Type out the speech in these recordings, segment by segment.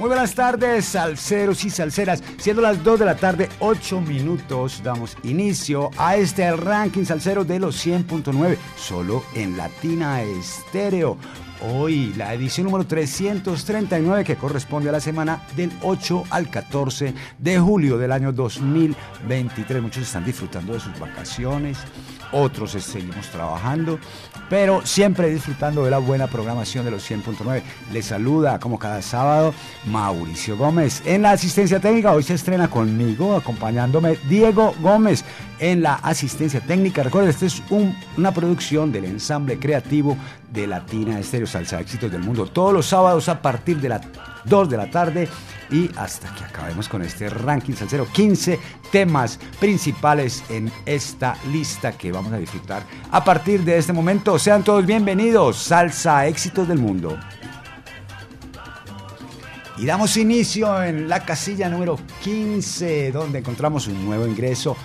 Muy buenas tardes, salseros y salseras. Siendo las 2 de la tarde, 8 minutos, damos inicio a este ranking salsero de los 100.9, solo en Latina Estéreo. Hoy la edición número 339 que corresponde a la semana del 8 al 14 de julio del año 2023. Muchos están disfrutando de sus vacaciones, otros seguimos trabajando, pero siempre disfrutando de la buena programación de los 100.9. Les saluda como cada sábado Mauricio Gómez. En la asistencia técnica hoy se estrena conmigo, acompañándome Diego Gómez en la asistencia técnica. Recuerden, esta es una producción del ensamble creativo de Latina Estéreo Salsa Éxitos del Mundo. Todos los sábados a partir de las 2 de la tarde y hasta que acabemos con este ranking salsero. 15 temas principales en esta lista que vamos a disfrutar a partir de este momento. Sean todos bienvenidos. Salsa Éxitos del Mundo. Y damos inicio en la casilla número 15, donde encontramos un nuevo ingreso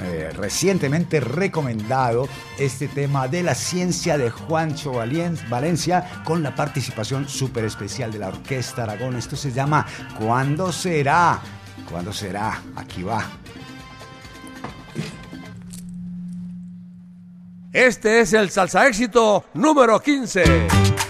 eh, recientemente recomendado este tema de la ciencia de Juancho Valencia con la participación súper especial de la Orquesta Aragón. Esto se llama ¿Cuándo será? ¿Cuándo será? Aquí va. Este es el salsa éxito número 15.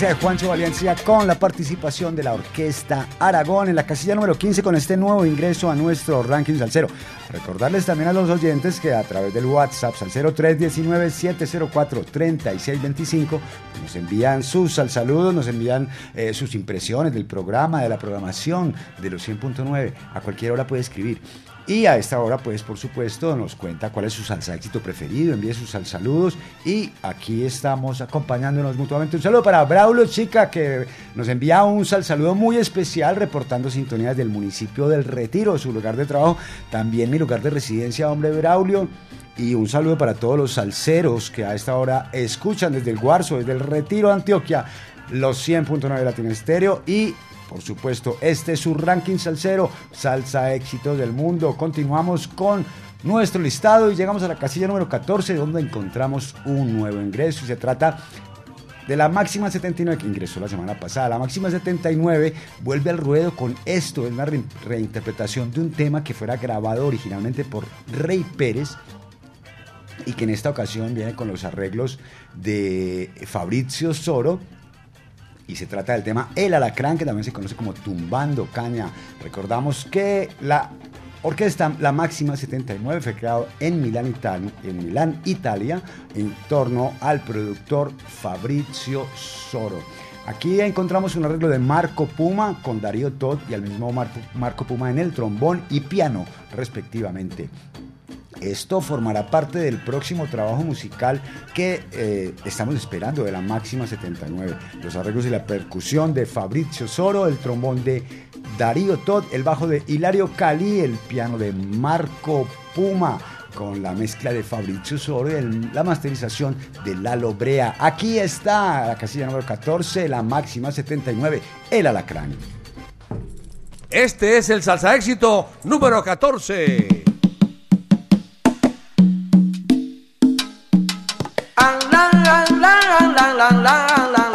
Vamos a la ciencia de Juancho Valencia con la participación de la Orquesta Aragón en la casilla número 15 con este nuevo ingreso a nuestro ranking salsero. Recordarles también a los oyentes que a través del WhatsApp al 0319-704-3625 nos envían sus saludos, nos envían eh, sus impresiones del programa, de la programación de los 100.9. A cualquier hora puede escribir. Y a esta hora, pues por supuesto, nos cuenta cuál es su salsa éxito preferido, envíe sus saludos y aquí estamos acompañándonos mutuamente. Un saludo para Braulio Chica que nos envía un sal saludo muy especial reportando sintonías del municipio del Retiro, su lugar de trabajo, también mi lugar de residencia, hombre Braulio. Y un saludo para todos los salseros que a esta hora escuchan desde el Guarzo, desde el Retiro de Antioquia, los 100.9 Latino Estéreo y por supuesto, este es su ranking salsero, salsa éxitos del mundo. Continuamos con nuestro listado y llegamos a la casilla número 14 donde encontramos un nuevo ingreso y se trata de la máxima 79 que ingresó la semana pasada. La máxima 79 vuelve al ruedo con esto, es una reinterpretación de un tema que fuera grabado originalmente por Rey Pérez y que en esta ocasión viene con los arreglos de Fabrizio Soro y se trata del tema El Alacrán, que también se conoce como Tumbando Caña. Recordamos que la orquesta La Máxima 79 fue creado en Milán, Italia, en Milán, Italia, torno al productor Fabrizio Soro. Aquí encontramos un arreglo de Marco Puma con Darío Todd y al mismo Marco Puma en el trombón y piano, respectivamente. Esto formará parte del próximo trabajo musical que eh, estamos esperando de la máxima 79. Los arreglos y la percusión de Fabrizio Soro, el trombón de Darío Todd, el bajo de Hilario Cali, el piano de Marco Puma con la mezcla de Fabrizio Soro y la masterización de Lalo Brea. Aquí está la casilla número 14, la máxima 79, el alacrán. Este es el salsa éxito número 14. la la la la la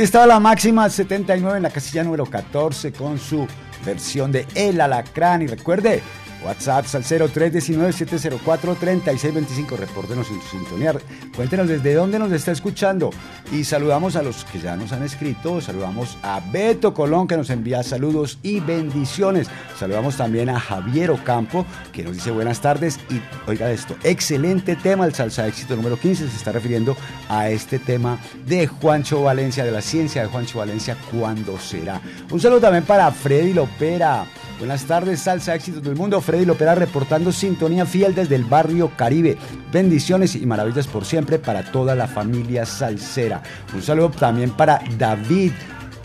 estaba la máxima 79 en la casilla número 14 con su versión de El Alacrán. Y recuerde, WhatsApp al 0319-704-3625. Repórtenos en sintonía. Cuéntenos desde dónde nos está escuchando. Y saludamos a los que ya nos han escrito. Saludamos a Beto Colón que nos envía saludos y bendiciones. Saludamos también a Javier Ocampo que nos dice buenas tardes. Y oiga esto, excelente tema, el salsa éxito número 15. Se está refiriendo a este tema de Juancho Valencia, de la ciencia de Juancho Valencia, ¿cuándo será? Un saludo también para Freddy Lopera. Buenas tardes, salsa éxitos del mundo. Freddy Lopera reportando sintonía fiel desde el barrio Caribe. Bendiciones y maravillas por siempre para toda la familia salsera. Un saludo también para David.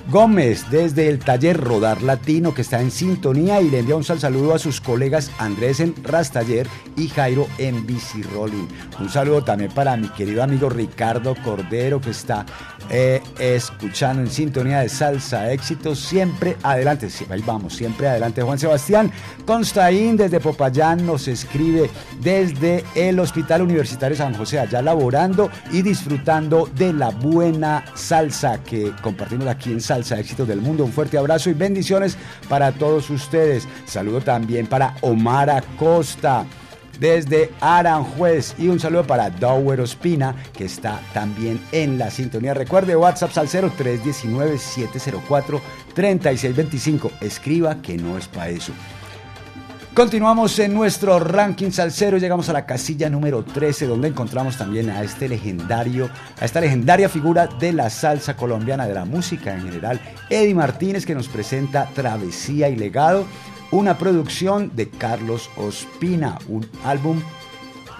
Gómez desde el taller Rodar Latino que está en sintonía y le envía un saludo a sus colegas Andrés en Rastaller y Jairo en Bici Rolling. Un saludo también para mi querido amigo Ricardo Cordero que está eh, escuchando en sintonía de salsa éxito siempre adelante ahí vamos siempre adelante. Juan Sebastián Constaín desde Popayán nos escribe desde el Hospital Universitario San José allá laborando y disfrutando de la buena salsa que compartimos aquí en Salsa Éxito del Mundo. Un fuerte abrazo y bendiciones para todos ustedes. Saludo también para Omar Acosta desde Aranjuez. Y un saludo para Dower Ospina, que está también en la sintonía. Recuerde WhatsApp al 0319-704-3625. Escriba que no es para eso. Continuamos en nuestro ranking salsero, llegamos a la casilla número 13 donde encontramos también a este legendario, a esta legendaria figura de la salsa colombiana, de la música en general, Eddie Martínez que nos presenta Travesía y Legado una producción de Carlos Ospina, un álbum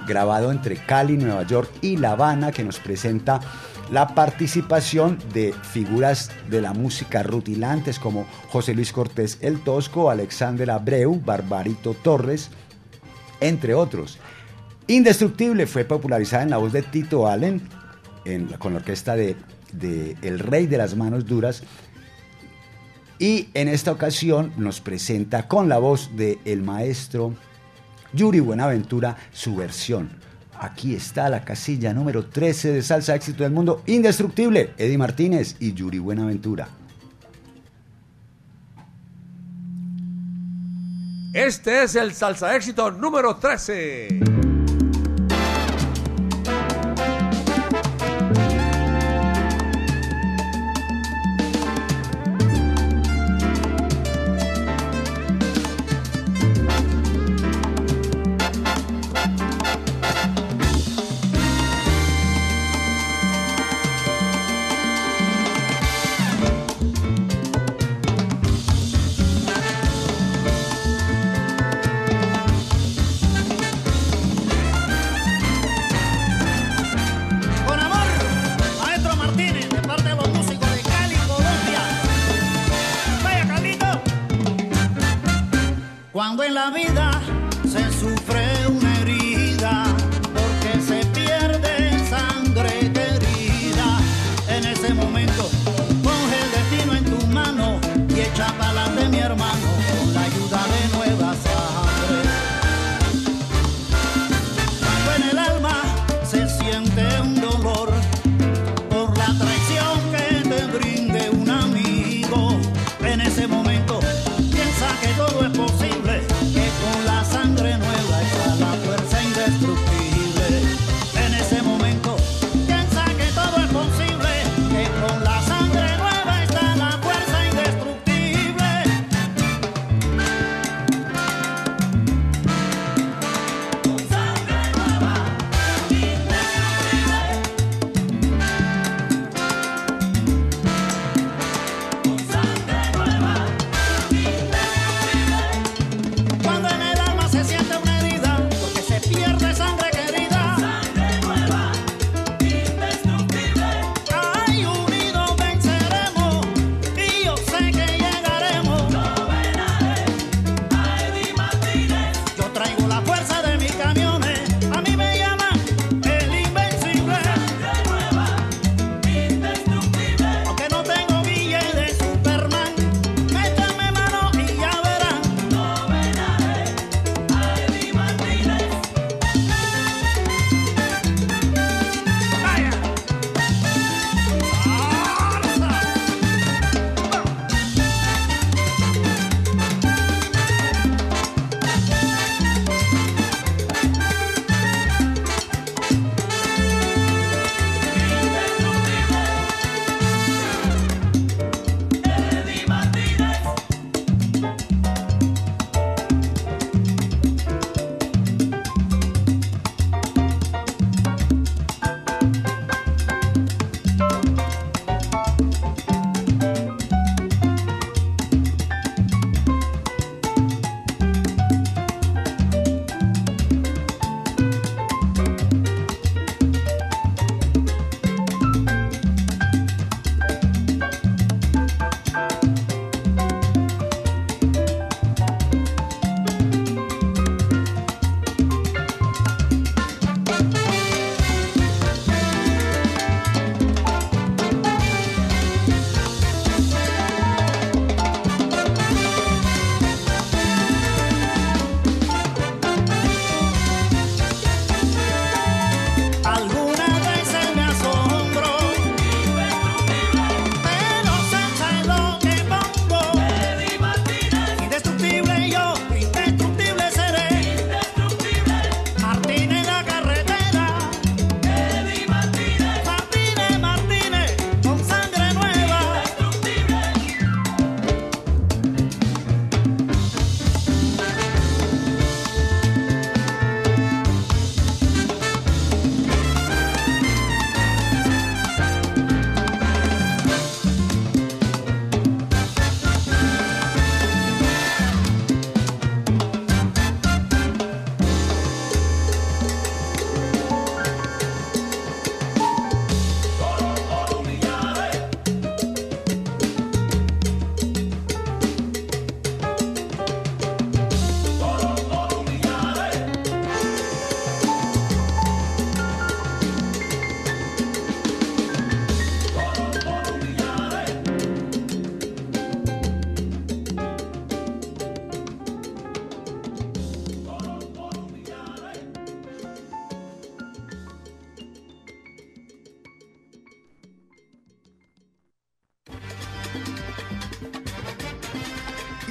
grabado entre Cali, Nueva York y La Habana que nos presenta la participación de figuras de la música rutilantes como José Luis Cortés el Tosco, Alexander Abreu, Barbarito Torres, entre otros. Indestructible fue popularizada en la voz de Tito Allen con la orquesta de, de El Rey de las Manos Duras y en esta ocasión nos presenta con la voz del el maestro Yuri Buenaventura su versión. Aquí está la casilla número 13 de Salsa Éxito del Mundo Indestructible, Eddie Martínez y Yuri Buenaventura. Este es el Salsa Éxito número 13.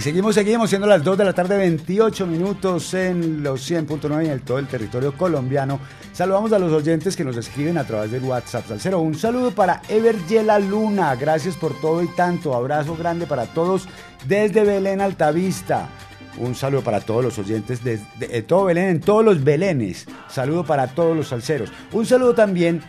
Seguimos, seguimos, siendo las 2 de la tarde, 28 minutos en los 100.9 y en todo el territorio colombiano. Saludamos a los oyentes que nos escriben a través del WhatsApp al 0. Un saludo para Everyela Luna, gracias por todo y tanto. Abrazo grande para todos desde Belén Altavista. Un saludo para todos los oyentes de, de, todo Belén, en todos los Belenes. Saludo para todos los salseros. Un saludo también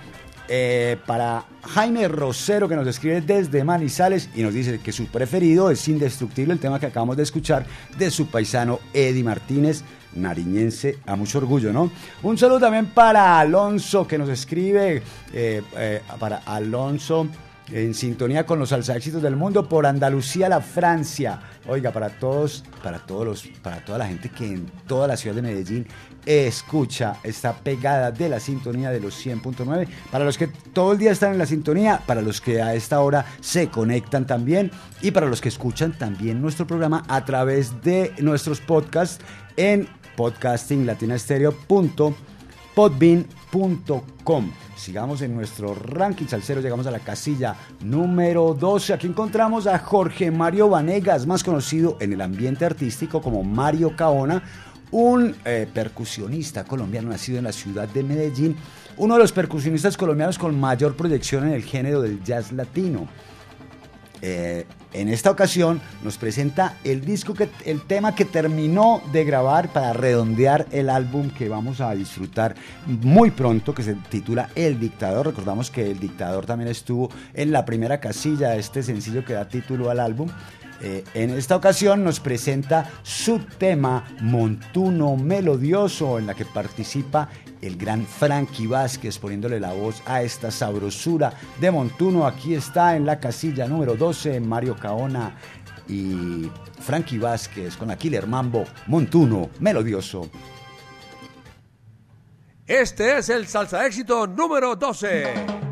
eh, para Jaime Rosero que nos escribe desde Manizales y nos dice que su preferido es Indestructible, el tema que acabamos de escuchar de su paisano Eddie Martínez, nariñense, a mucho orgullo, ¿no? Un saludo también para Alonso que nos escribe, eh, eh, para Alonso en sintonía con los salsa éxitos del mundo por Andalucía, la Francia. Oiga, para todos, para todos los, para toda la gente que en toda la ciudad de Medellín escucha esta pegada de la sintonía de los 100.9, para los que todo el día están en la sintonía, para los que a esta hora se conectan también y para los que escuchan también nuestro programa a través de nuestros podcasts en podcastinglatinastereo.podbean.com. Sigamos en nuestro ranking salsero, llegamos a la casilla número 12. Aquí encontramos a Jorge Mario Vanegas, más conocido en el ambiente artístico como Mario Caona, un eh, percusionista colombiano nacido en la ciudad de Medellín, uno de los percusionistas colombianos con mayor proyección en el género del jazz latino. Eh, en esta ocasión nos presenta el disco que el tema que terminó de grabar para redondear el álbum que vamos a disfrutar muy pronto que se titula El dictador. Recordamos que El dictador también estuvo en la primera casilla de este sencillo que da título al álbum. Eh, en esta ocasión nos presenta su tema Montuno Melodioso, en la que participa el gran Frankie Vázquez poniéndole la voz a esta sabrosura de Montuno. Aquí está en la casilla número 12 Mario Caona y Frankie Vázquez con la Killer Mambo Montuno Melodioso. Este es el salsa éxito número 12.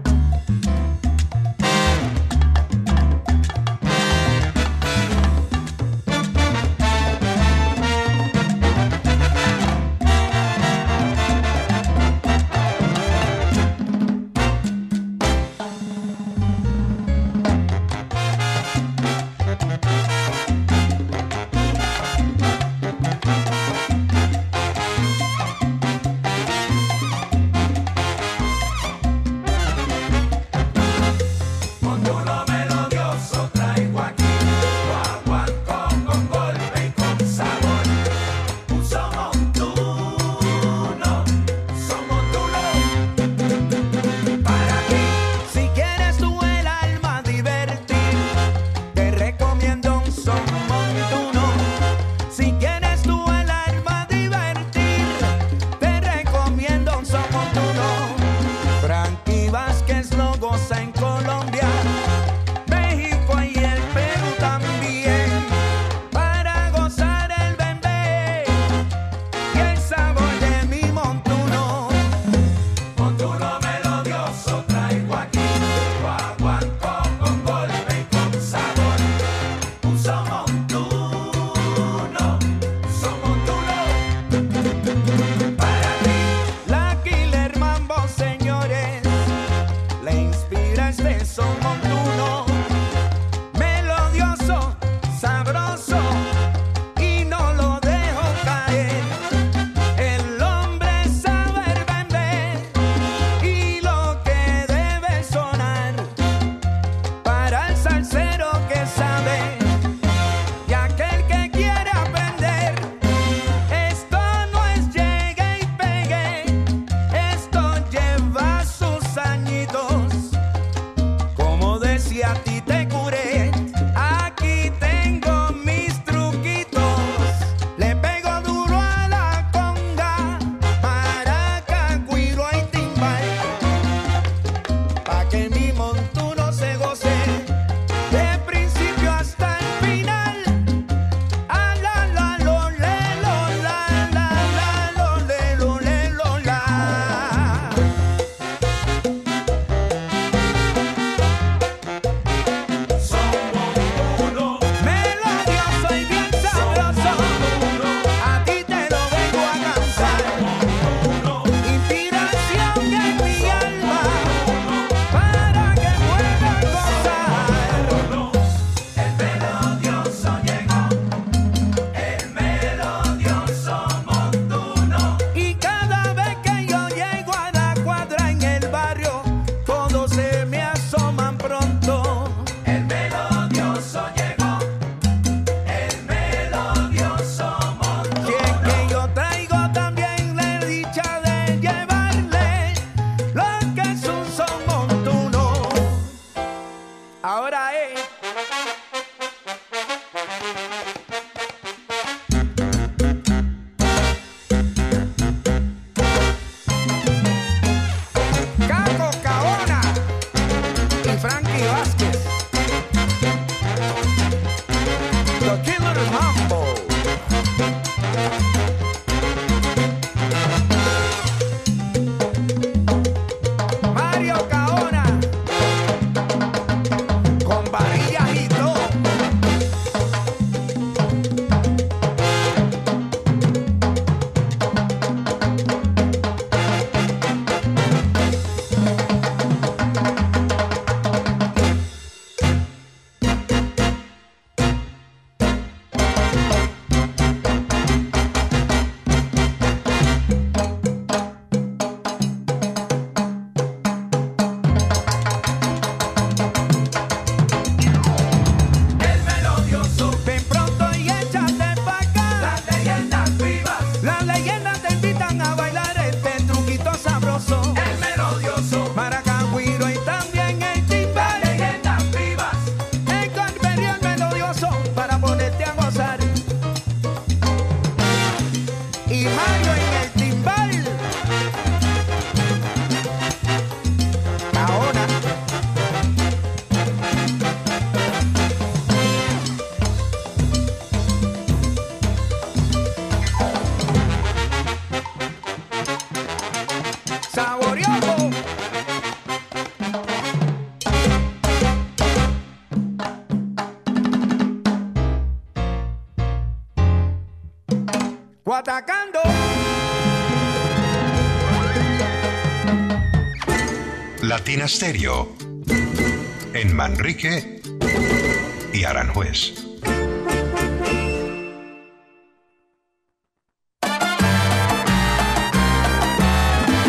Atacando. Latina Stereo. En Manrique y Aranjuez.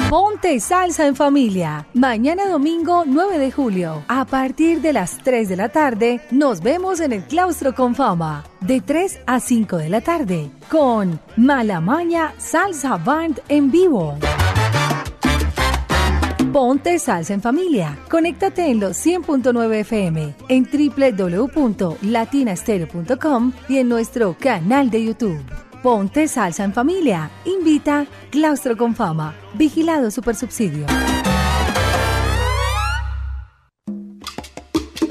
Ponte salsa en familia. Mañana domingo 9 de julio, a partir de las 3 de la tarde, nos vemos en el claustro con fama. De 3 a 5 de la tarde, con Malamaña Salsa Band en vivo. Ponte salsa en familia. Conéctate en los 100.9 FM, en www.latinastereo.com y en nuestro canal de YouTube. Ponte salsa en familia. Invita Claustro con Fama. Vigilado Supersubsidio.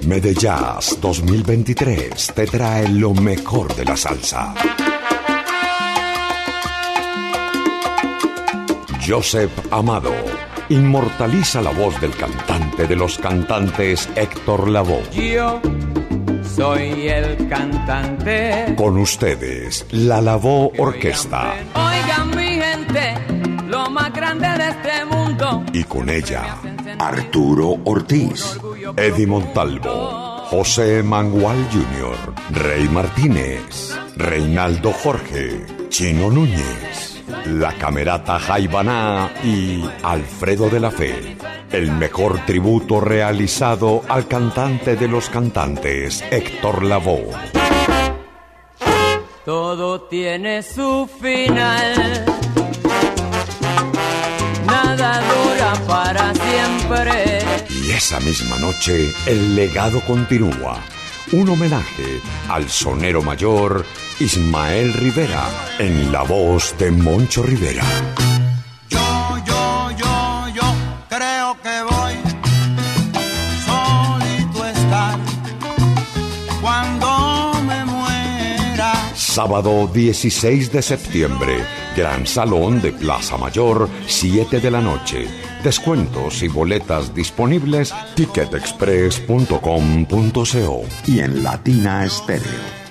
Medellas 2023 te trae lo mejor de la salsa. Joseph Amado inmortaliza la voz del cantante de los cantantes Héctor Lavoe. Yo soy el cantante. Con ustedes, la Lavoe Orquesta. Oigan mi gente, lo más grande de este mundo. Y con ella, Arturo Ortiz, Eddie Montalvo, José Mangual Jr., Rey Martínez, Reinaldo Jorge, Chino Núñez. La Camerata Jaibaná y Alfredo de la Fe. El mejor tributo realizado al cantante de los cantantes, Héctor Lavoe. Todo tiene su final. Nada dura para siempre. Y esa misma noche, el legado continúa. Un homenaje al sonero mayor Ismael Rivera en la voz de Moncho Rivera. Sábado 16 de septiembre, Gran Salón de Plaza Mayor, 7 de la noche. Descuentos y boletas disponibles ticketexpress.com.co y en Latina Estéreo.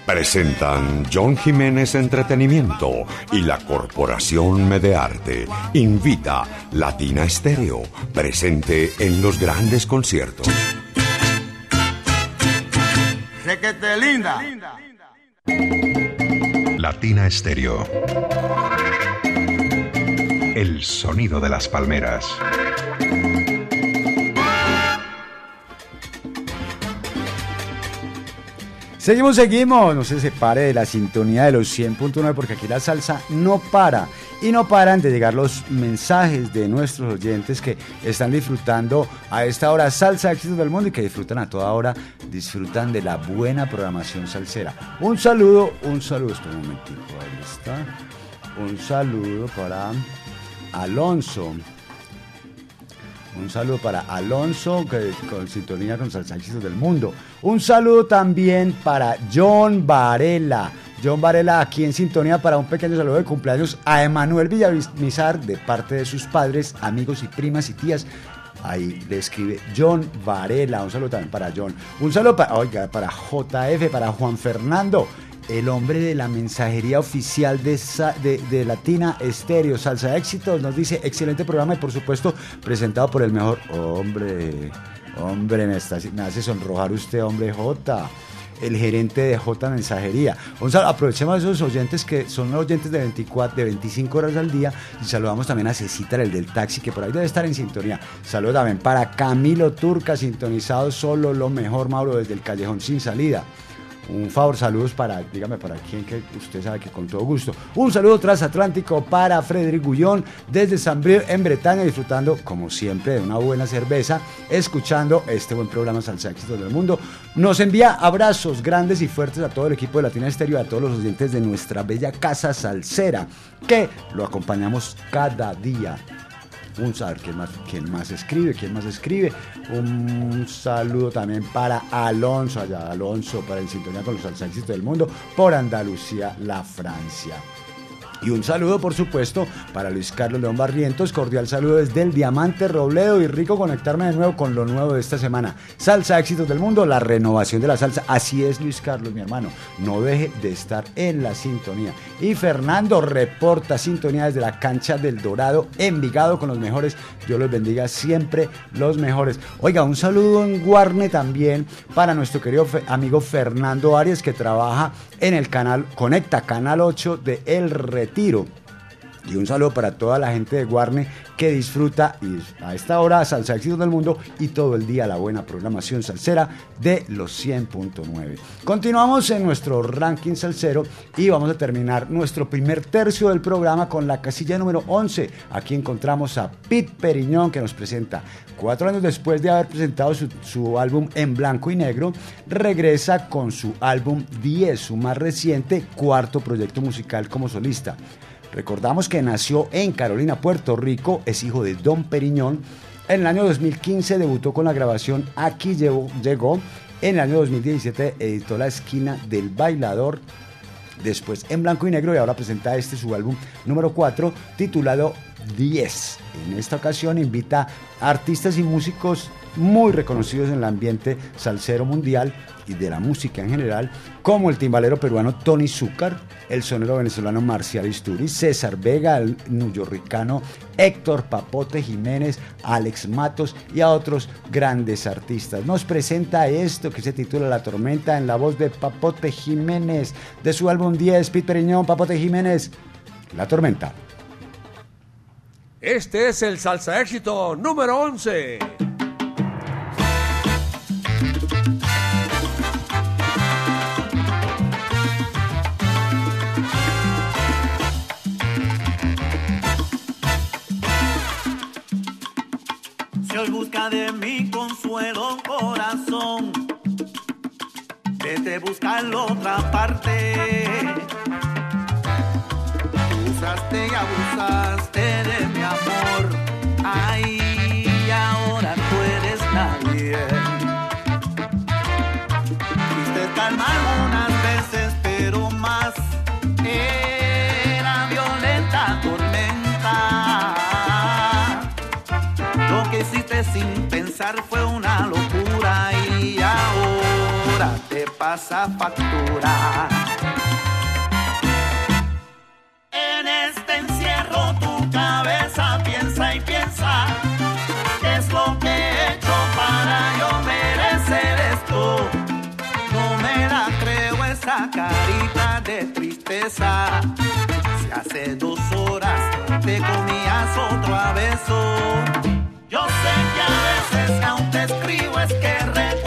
Presentan John Jiménez Entretenimiento y la Corporación Medearte. Invita Latina Estéreo, presente en los grandes conciertos. Requete linda. Latina Stereo. El sonido de las palmeras. Seguimos, seguimos. No se separe de la sintonía de los 100.9 porque aquí la salsa no para. Y no paran de llegar los mensajes de nuestros oyentes que están disfrutando a esta hora salsa éxitos del mundo y que disfrutan a toda hora, disfrutan de la buena programación salsera. Un saludo, un saludo, un momentico, ahí está. Un saludo para Alonso. Un saludo para Alonso, que con sintonía con Salsa del Mundo. Un saludo también para John Varela. John Varela aquí en sintonía para un pequeño saludo de cumpleaños a Emanuel Villamizar de parte de sus padres, amigos y primas y tías. Ahí le escribe John Varela. Un saludo también para John. Un saludo para, oiga, para JF, para Juan Fernando el hombre de la mensajería oficial de, de- Latina Estéreo, Salsa Éxitos, nos dice, excelente programa y por supuesto presentado por el mejor hombre, hombre, me hace sonrojar usted, hombre J, el gerente de J Mensajería. Sal- aprovechemos a esos oyentes que son oyentes de 24, de 25 horas al día y saludamos también a Cecita, el del taxi, que por ahí debe estar en sintonía. Saludos también para Camilo Turca, sintonizado solo lo mejor, Mauro, desde el Callejón Sin Salida. Un favor, saludos para, dígame, para quien que usted sabe que con todo gusto. Un saludo transatlántico para Frederic Gullón desde San Brieuc en Bretaña, disfrutando, como siempre, de una buena cerveza, escuchando este buen programa Salsa Éxitos del Mundo. Nos envía abrazos grandes y fuertes a todo el equipo de Latina Estéreo y a todos los oyentes de nuestra bella casa salsera, que lo acompañamos cada día un saber quién más, quién más escribe, quién más escribe. Un saludo también para Alonso, allá Alonso, para en sintonía con los salsa del mundo, por Andalucía, la Francia. Y un saludo, por supuesto, para Luis Carlos León Barrientos. Cordial saludo desde el Diamante Robledo y rico conectarme de nuevo con lo nuevo de esta semana. Salsa Éxitos del Mundo, la renovación de la salsa. Así es, Luis Carlos, mi hermano. No deje de estar en la sintonía. Y Fernando reporta sintonía desde la cancha del Dorado, Envigado con los mejores. Dios los bendiga siempre, los mejores. Oiga, un saludo en Guarne también para nuestro querido amigo Fernando Arias que trabaja en el canal Conecta, Canal 8 de El Retiro. Y un saludo para toda la gente de Guarne que disfruta a esta hora Salsa Éxitos del Mundo y todo el día la buena programación salsera de los 100.9. Continuamos en nuestro ranking salsero y vamos a terminar nuestro primer tercio del programa con la casilla número 11. Aquí encontramos a Pete Periñón que nos presenta cuatro años después de haber presentado su, álbum en blanco y negro, regresa con su álbum 10, su más reciente cuarto proyecto musical como solista. Recordamos que nació en Carolina, Puerto Rico, es hijo de Don Periñón. En el año 2015 debutó con la grabación Aquí llegó, llegó. En el año 2017 editó La esquina del bailador. Después en blanco y negro y ahora presenta este su álbum número 4 titulado 10. En esta ocasión invita a artistas y músicos muy reconocidos en el ambiente salsero mundial y de la música en general, como el timbalero peruano Tony Zúcar, el sonero venezolano Marcial Isturi, César Vega, el neoyorricano Héctor Papote Jiménez, Alex Matos y a otros grandes artistas. Nos presenta esto que se titula La Tormenta en la voz de Papote Jiménez, de su álbum 10, Pete Periñón, Papote Jiménez, La Tormenta. Este es el salsa éxito número 11. Si hoy busca de mi consuelo corazón, vete a buscarlo otra parte. Usaste y abusaste de mi amor, ay, sin pensar fue una locura y ahora te pasa factura. En este encierro tu cabeza piensa y piensa qué es lo que he hecho para yo merecer esto. No me la creo esa carita de tristeza. Si hace dos horas te comías otro beso. Te escribo es que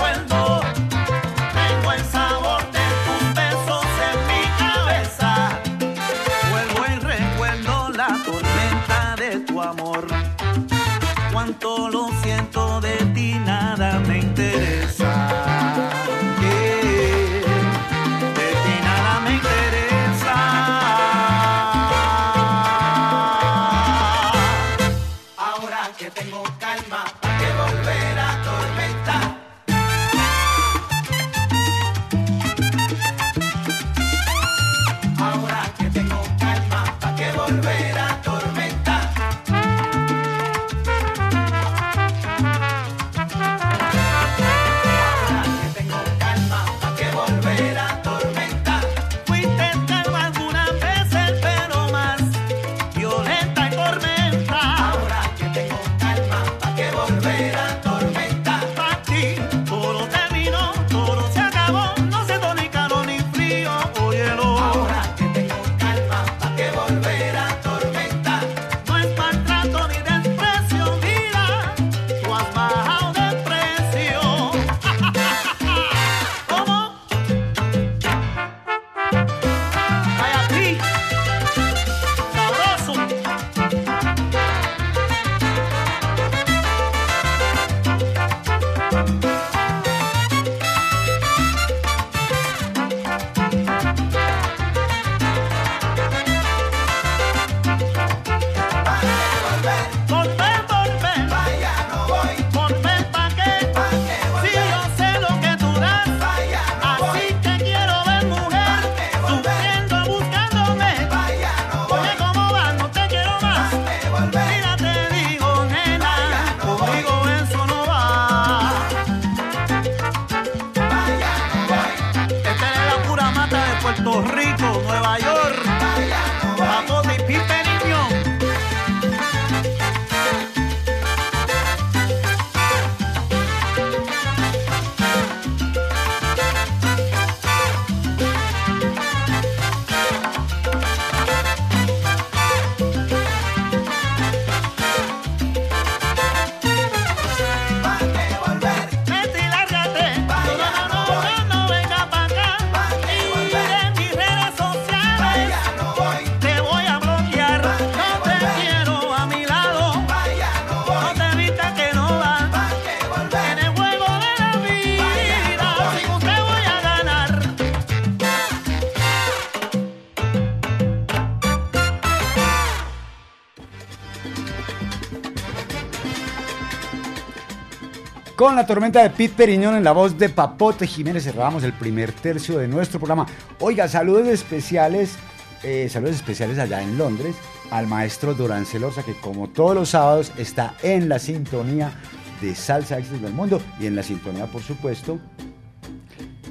Con la tormenta de Pete Periñón en la voz de Papote Jiménez cerramos el primer tercio de nuestro programa. Oiga, saludos especiales, eh, saludos especiales allá en Londres al maestro Durán Celosa, que como todos los sábados está en la sintonía de Salsa Éxitos del Mundo y en la sintonía, por supuesto,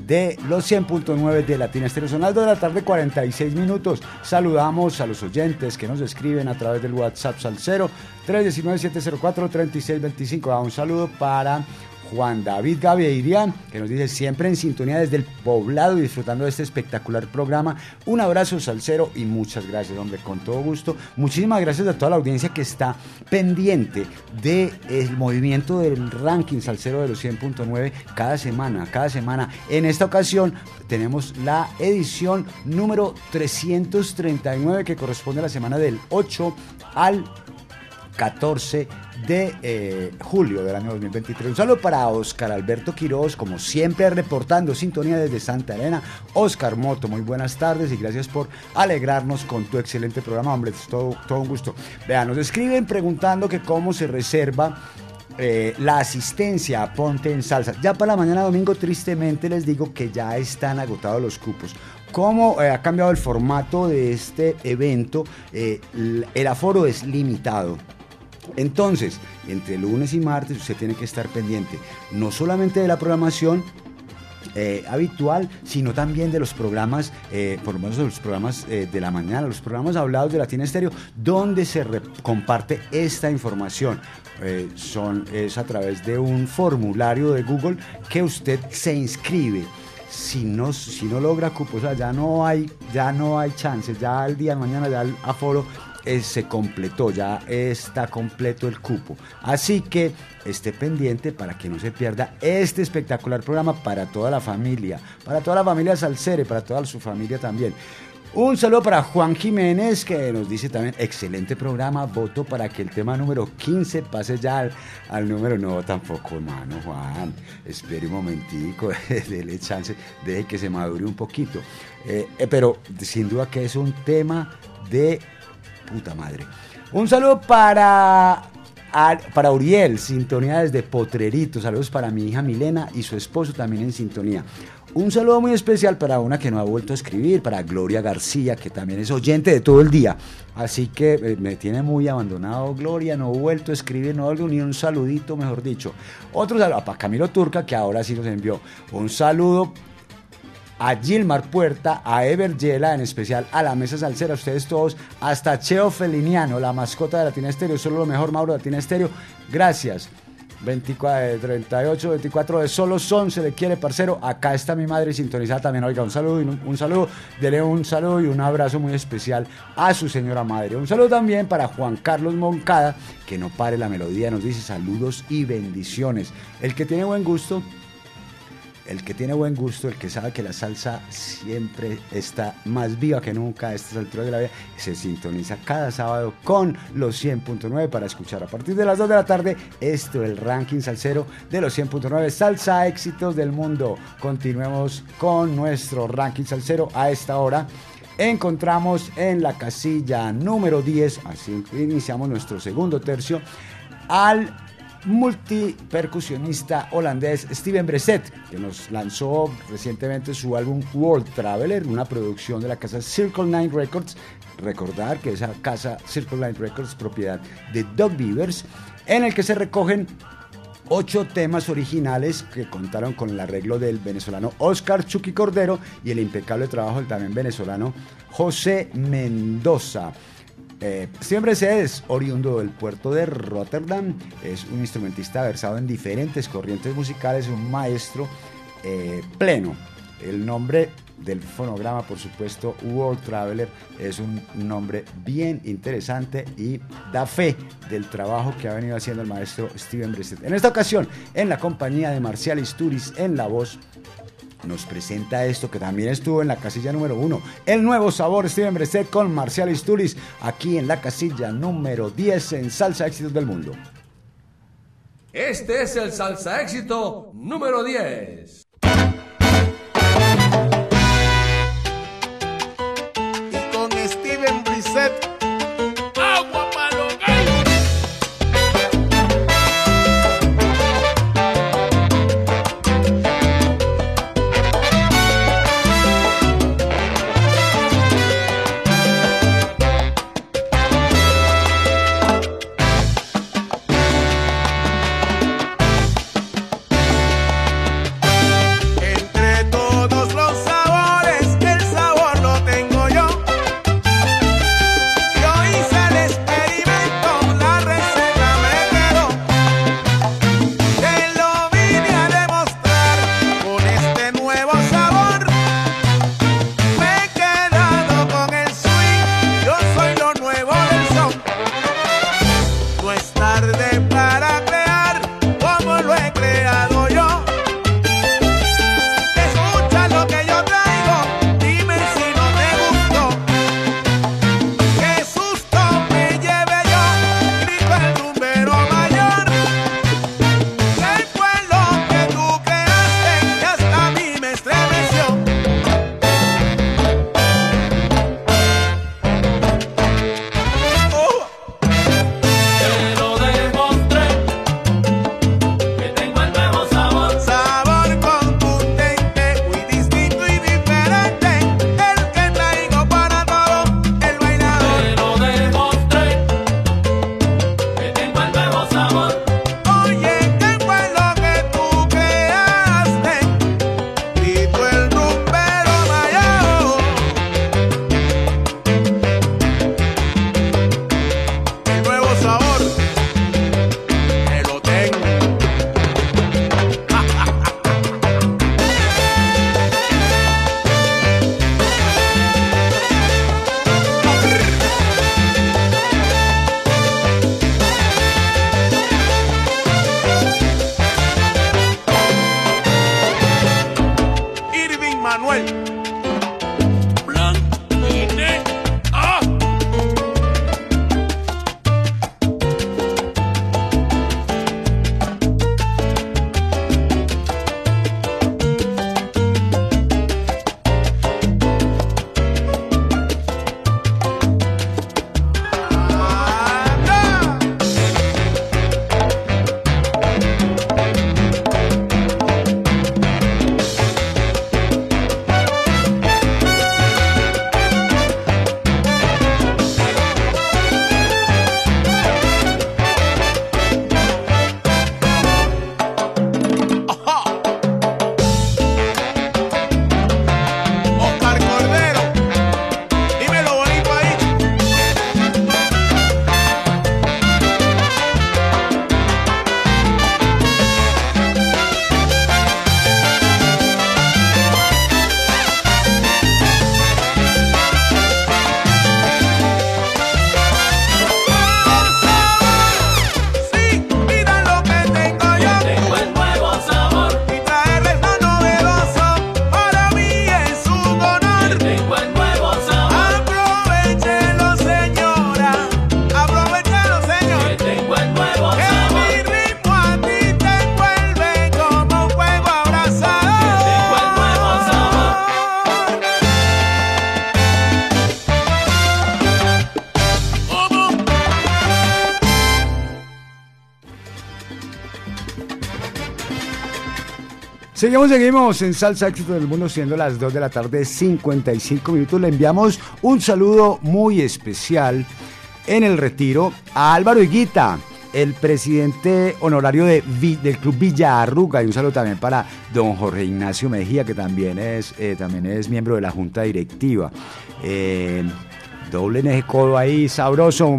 de los 100.9 de Latina Estéreo. Son las 2 de la tarde, 46 minutos. Saludamos a los oyentes que nos escriben a través del WhatsApp Salcero 319-704-3625. Un saludo para Juan David Gaviria, que nos dice siempre en sintonía desde el poblado disfrutando de este espectacular programa. Un abrazo salsero y muchas gracias, hombre, con todo gusto. Muchísimas gracias a toda la audiencia que está pendiente del movimiento del ranking salsero de los 100.9 cada semana, cada semana. En esta ocasión tenemos la edición número 339 que corresponde a la semana del 8 al 14 de eh, julio del año 2023. Un saludo para Oscar Alberto Quiroz, como siempre reportando sintonía desde Santa Elena. Oscar Moto, muy buenas tardes y gracias por alegrarnos con tu excelente programa, hombre, es todo, un gusto. Vean, nos escriben preguntando que cómo se reserva eh, la asistencia a Ponte en Salsa. Ya para la mañana domingo, tristemente les digo que ya están agotados los cupos. ¿Cómo eh, ha cambiado el formato de este evento? el aforo es limitado. Entonces, entre lunes y martes usted tiene que estar pendiente no solamente de la programación, eh, habitual, sino también de los programas, eh, por lo menos de los programas eh, de la mañana, los programas hablados de Latina Estéreo, donde se comparte esta información. son, es a través de un formulario de Google que usted se inscribe. Si no, si no logra cupo, o sea, ya no hay, ya no hay chances, ya al día de mañana ya el aforo eh, se completó, ya está completo el cupo. Así que esté pendiente para que no se pierda este espectacular programa para toda la familia, para toda la familia Salcere, para toda su familia también. Un saludo para Juan Jiménez que nos dice también, excelente programa, voto para que el tema número 15 pase ya al, número, no, tampoco hermano Juan, espere un momentico, déle chance, deje que se madure un poquito. Eh, eh, pero sin duda que es un tema de puta madre. Un saludo para, para Uriel, sintonía desde Potrerito. Saludos para mi hija Milena y su esposo también en sintonía. Un saludo muy especial para una que no ha vuelto a escribir, para Gloria García, que también es oyente de todo el día. Así que eh, me tiene muy abandonado Gloria, no ha vuelto a escribir, no ha ni un saludito, mejor dicho. Otro saludo para Camilo Turca, que ahora sí nos envió un saludo a Gilmar Puerta, a Ever Yela, en especial a la mesa salsera, ustedes todos, hasta Cheo Feliniano, la mascota de Latina Estéreo, solo lo mejor, Mauro Latina Estéreo. Gracias. 24, 38, 24 de solo son, se le quiere, parcero. Acá está mi madre sintonizada también. Oiga, un saludo, y un, saludo, dele un saludo y un abrazo muy especial a su señora madre. Un saludo también para Juan Carlos Moncada, que no pare la melodía, nos dice saludos y bendiciones. El que tiene buen gusto el que tiene buen gusto, el que sabe que la salsa siempre está más viva que nunca a estas alturas de la vida, se sintoniza cada sábado con los 100.9 para escuchar a partir de las 2 de la tarde esto, el ranking salsero de los 100.9 Salsa Éxitos del Mundo. Continuemos con nuestro ranking salsero a esta hora encontramos en la casilla número 10, así iniciamos nuestro segundo tercio, al multipercusionista holandés Steven Breset, que nos lanzó recientemente su álbum World Traveler, una producción de la casa Circle Nine Records. Recordar que esa casa Circle Nine Records es propiedad de Doug Beavers, en el que se recogen ocho temas originales que contaron con el arreglo del venezolano Oscar Chucky Cordero y el impecable trabajo del también venezolano José Mendoza. Eh, siempre se es oriundo del puerto de Rotterdam, es un instrumentista versado en diferentes corrientes musicales, un maestro eh, pleno. El nombre del fonograma, por supuesto, World Traveler, es un nombre bien interesante y da fe del trabajo que ha venido haciendo el maestro Steven Brissett. En esta ocasión, en la compañía de Marcial Isturiz en la voz nos presenta esto que también estuvo en la casilla número uno. El nuevo sabor Steven Breset con Marcial Isturis aquí en la casilla número 10 en Salsa Éxitos del Mundo. Este es el Salsa Éxito número 10. Seguimos, seguimos en Salsa Éxito del Mundo, siendo las 2 de la tarde, 55 minutos. Le enviamos un saludo muy especial en el retiro a Álvaro Higuita, el presidente honorario de, del Club Villa Arruga. Y un saludo también para don Jorge Ignacio Mejía, que también es, eh, también es miembro de la Junta Directiva. Eh, doble en ese codo ahí, sabroso.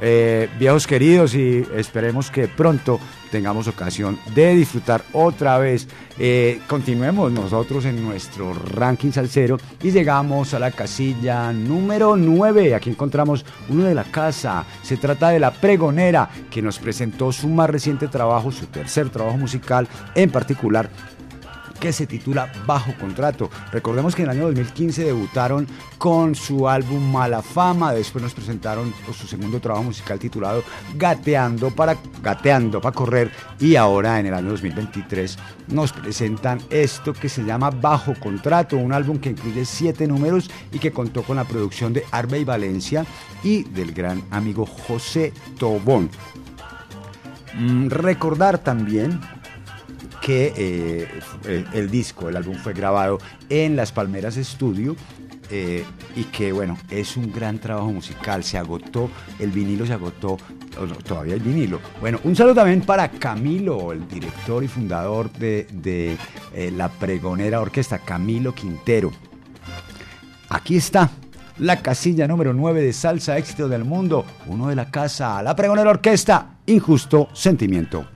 Eh, viejos queridos y esperemos que pronto tengamos ocasión de disfrutar otra vez. Eh, continuemos nosotros en nuestro ranking salsero y llegamos a la casilla número 9. Aquí encontramos uno de la casa. Se trata de La Pregonera, que nos presentó su más reciente trabajo, su tercer trabajo musical, en particular que se titula Bajo Contrato. Recordemos que en el año 2015 debutaron con su álbum Mala Fama, después nos presentaron pues, su segundo trabajo musical titulado Gateando para, Gateando para Correr y ahora en el año 2023 nos presentan esto que se llama Bajo Contrato, un álbum que incluye siete números y que contó con la producción de Arbey Valencia y del gran amigo José Tobón. Mm, recordar también que eh, el, disco, el álbum fue grabado en Las Palmeras Studio eh, y que bueno, es un gran trabajo musical, se agotó, el vinilo se agotó, todavía el vinilo. Bueno, un saludo también para Camilo, el director y fundador de, eh, la pregonera orquesta, Camilo Quintero. Aquí está. La casilla número 9 de Salsa Éxito del Mundo, uno de la casa, la pregonera orquesta, Injusto Sentimiento.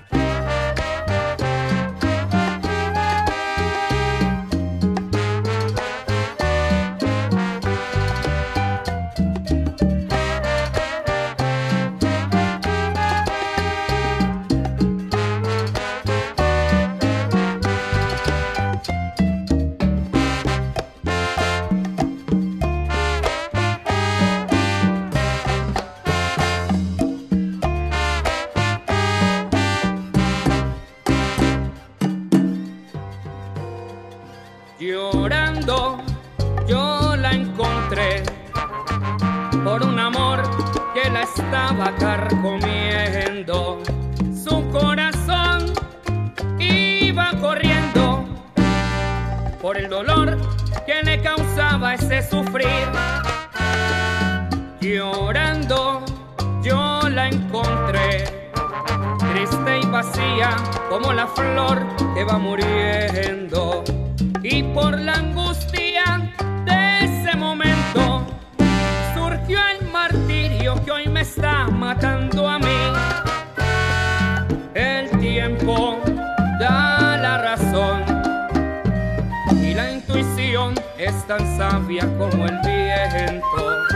Carcomiendo. Su corazón iba corriendo por el dolor que le causaba ese sufrir. Llorando yo la encontré, triste y vacía como la flor que va muriendo. Y por la angustia de ese momento surgió el que hoy me está matando a mí. El tiempo da la razón y la intuición es tan sabia como el viento.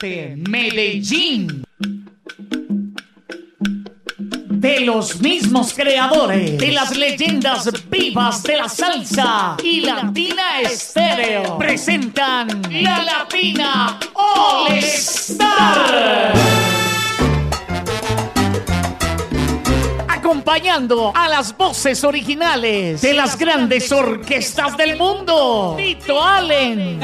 Medellín. De los mismos creadores de las leyendas vivas de la salsa y Latina Estéreo presentan la Latina All Star. Acompañando a las voces originales de las grandes orquestas del mundo. Tito Allen.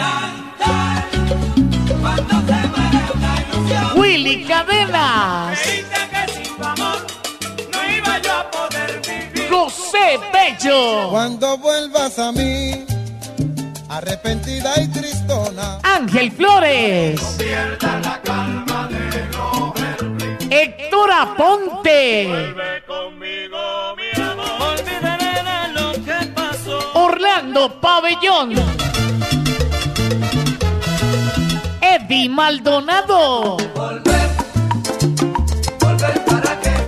Willy Cadenas. José Bello. Cuando vuelvas a mí, arrepentida y tristona. Ángel Flores. Héctor Aponte. Orlando Pabellón. Eddie Maldonado.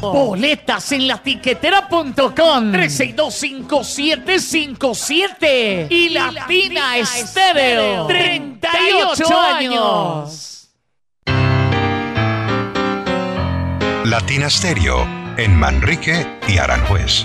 Boletas en la tiquetera.com 3625757 y Latina Estéreo 38 años. Latina Stereo. En Manrique y Aranjuez.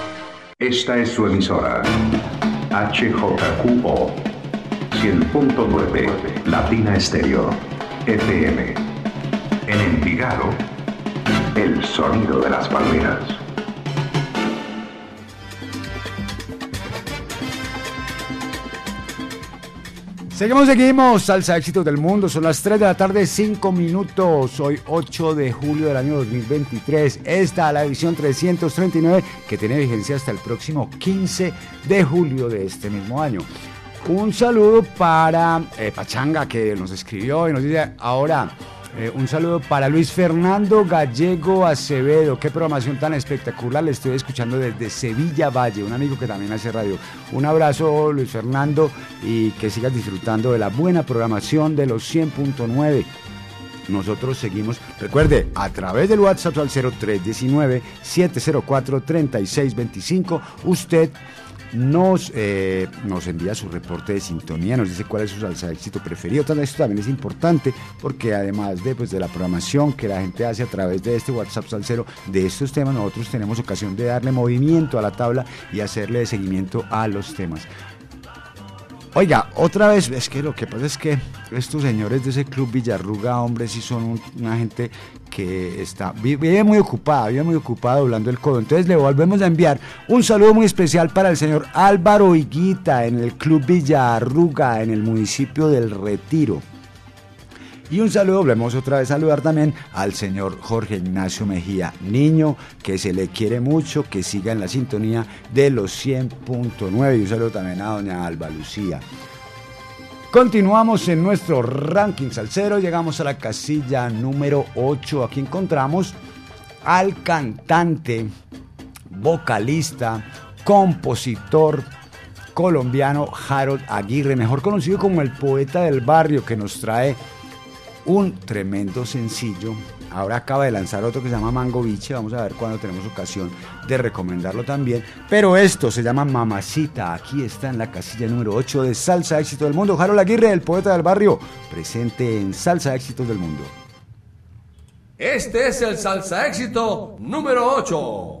Esta es su emisora. HJQO 100.9 Latina Estéreo FM. En Envigado, el sonido de las palmeras. Seguimos, seguimos. Salsa éxitos del mundo. Son las 3 de la tarde, 5 minutos. Hoy 8 de julio del año 2023. Esta es la edición 339 que tiene vigencia hasta el próximo 15 de julio de este mismo año. Un saludo para eh, Pachanga que nos escribió y nos dice ahora. Eh, un saludo para Luis Fernando Gallego Acevedo. Qué programación tan espectacular. Le estoy escuchando desde Sevilla Valle, un amigo que también hace radio. Un abrazo, Luis Fernando, y que sigas disfrutando de la buena programación de los 100.9. Nosotros seguimos, recuerde, a través del WhatsApp al 0319-704-3625, usted nos, eh, nos envía su reporte de sintonía, nos dice cuál es su salsa de éxito preferido. Esto también es importante porque además de, pues, de la programación que la gente hace a través de este WhatsApp salsero de estos temas, nosotros tenemos ocasión de darle movimiento a la tabla y hacerle seguimiento a los temas. Oiga, otra vez, es que lo que pasa es que estos señores de ese club Villarruga, hombre, sí son un- una gente que está, vi- vive muy ocupada, vive muy ocupada doblando el codo. Entonces le volvemos a enviar un saludo muy especial para el señor Álvaro Higuita en el club Villarruga, en el municipio del Retiro. Y un saludo, volvemos otra vez saludar también al señor Jorge Ignacio Mejía, niño que se le quiere mucho, que siga en la sintonía de los 100.9. Y un saludo también a doña Alba Lucía. Continuamos en nuestro ranking salsero, llegamos a la casilla número 8. Aquí encontramos al cantante, vocalista, compositor colombiano Harold Aguirre, mejor conocido como el poeta del barrio, que nos trae un tremendo sencillo. Ahora acaba de lanzar otro que se llama Mango Biche. Vamos a ver cuando tenemos ocasión de recomendarlo también. Pero esto se llama Mamacita. Aquí está en la casilla número 8 de Salsa Éxito del Mundo. Harold Aguirre, el poeta del barrio, presente en Salsa Éxitos del Mundo. Este es el Salsa Éxito número 8.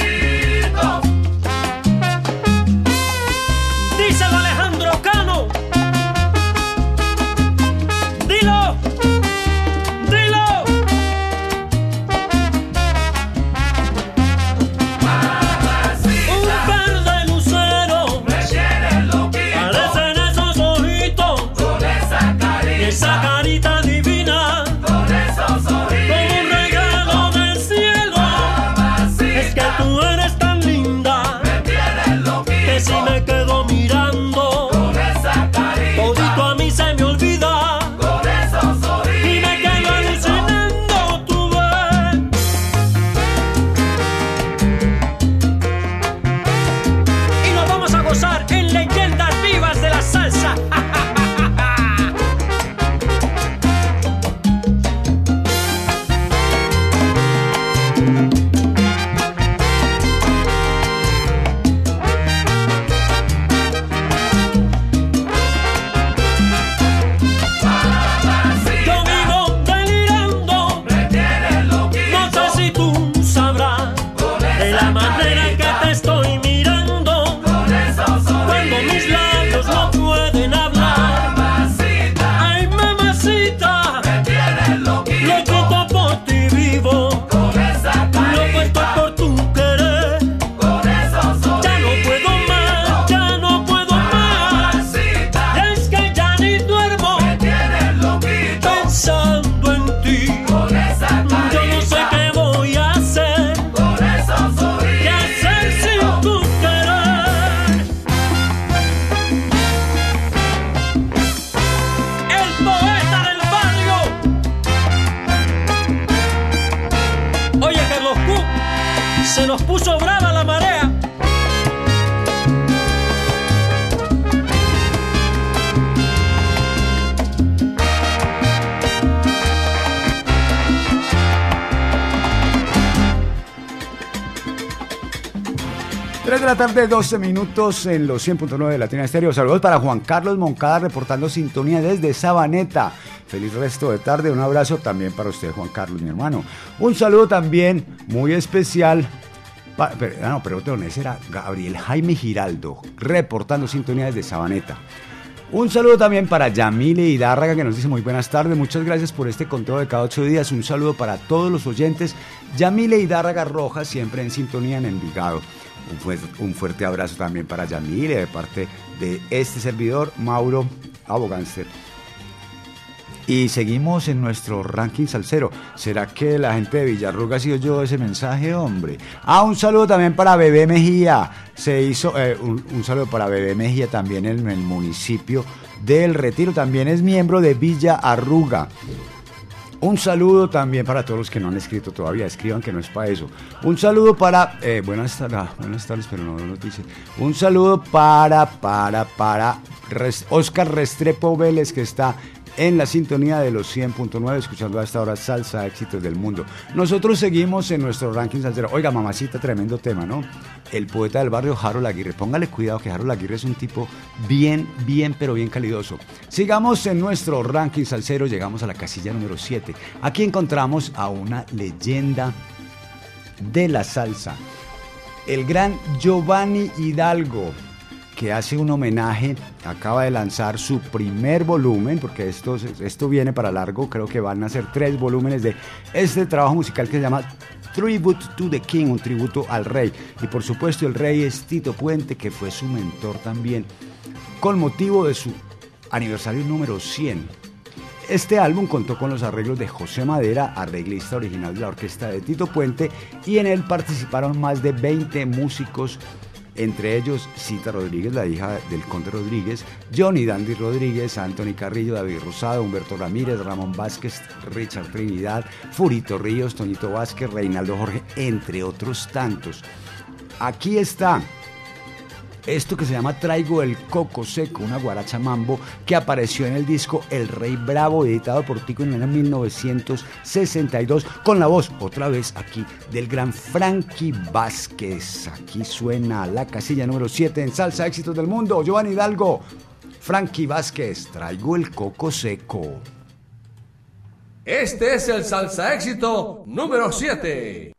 Tarde, 12 minutos en los 100.9 de Latina Estéreo. Saludos para Juan Carlos Moncada reportando sintonía desde Sabaneta. Feliz resto de tarde, un abrazo también para usted, Juan Carlos, mi hermano. Un saludo también muy especial pero, ah, no, otro, ese era Gabriel Jaime Giraldo, reportando sintonía desde Sabaneta. Un saludo también para Yamile Hidárraga que nos dice muy buenas tardes, muchas gracias por este conteo de cada ocho días. Un saludo para todos los oyentes. Yamile Hidárraga Rojas, siempre en sintonía en Envigado. Un fuerte, un fuerte abrazo también para Yamile de parte de este servidor, Mauro Abogánster. Y seguimos en nuestro ranking salsero. ¿Será que la gente de Villarruga ha sido yo ese mensaje, hombre? Ah, un saludo también para Bebé Mejía. Se hizo eh, un, un saludo para Bebé Mejía también en el municipio del Retiro. También es miembro de Villa Arruga. Un saludo también para todos los que no han escrito todavía, escriban que no es para eso. Un saludo para, eh, buenas, tardes, ah, buenas tardes, pero no nos dice. Un saludo para, para, para Oscar Restrepo Vélez, que está en la sintonía de los 100.9, escuchando a esta hora Salsa Éxitos del Mundo. Nosotros seguimos en nuestro ranking salsero. Oiga, mamacita, tremendo tema, ¿no? El poeta del barrio, Harold Aguirre. Póngale cuidado que Harold Aguirre es un tipo bien, bien, pero bien calidoso. Sigamos en nuestro ranking salsero, llegamos a la casilla número 7. Aquí encontramos a una leyenda de la salsa, el gran Giovanni Hidalgo, que hace un homenaje, acaba de lanzar su primer volumen, porque esto, esto viene para largo, creo que van a ser tres volúmenes de este trabajo musical que se llama Tribute to the King, un tributo al rey. Y por supuesto el rey es Tito Puente, que fue su mentor también, con motivo de su aniversario número 100. Este álbum contó con los arreglos de José Madera, arreglista original de la orquesta de Tito Puente, y en él participaron más de 20 músicos, entre ellos Cita Rodríguez, la hija del Conde Rodríguez, Johnny Dandy Rodríguez, Anthony Carrillo, David Rosado, Humberto Ramírez, Ramón Vázquez, Richard Trinidad, Furito Ríos, Toñito Vázquez, Reinaldo Jorge, entre otros tantos. Aquí está esto que se llama Traigo el Coco Seco, una guaracha mambo que apareció en el disco El Rey Bravo, editado por Tico en el año 1962, con la voz, otra vez aquí, del gran Frankie Vázquez. Aquí suena la casilla número 7 en Salsa Éxitos del Mundo. Giovanni Hidalgo, Frankie Vázquez, Traigo el Coco Seco. Este es el salsa éxito número 7.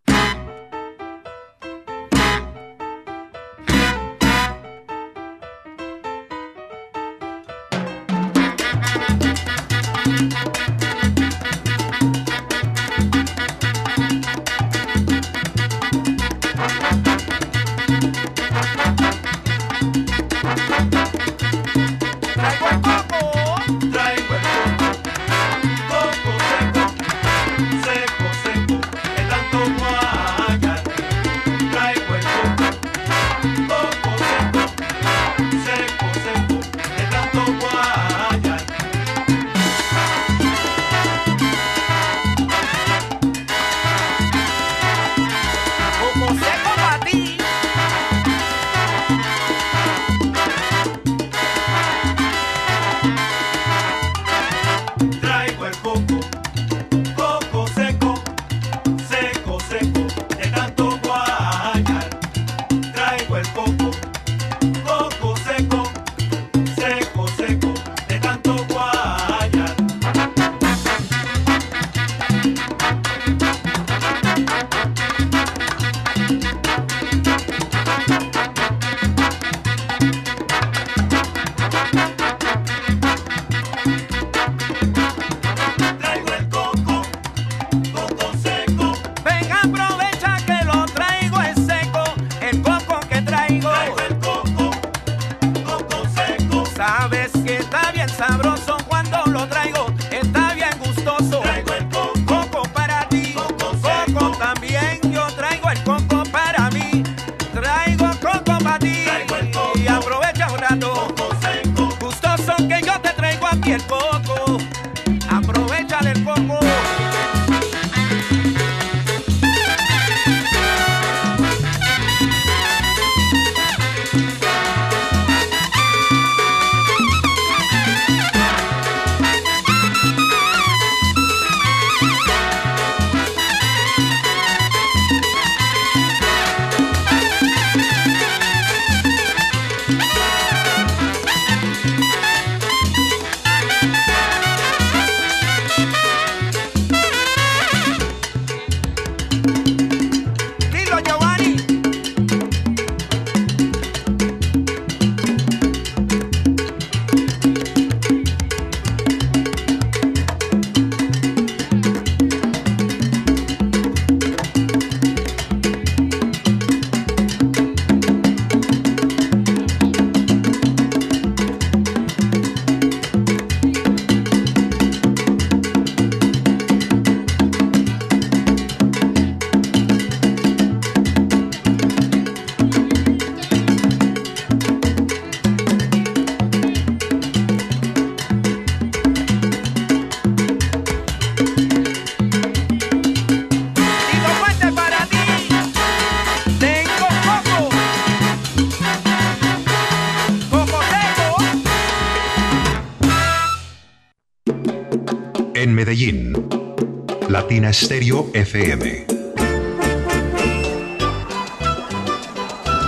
Stereo FM.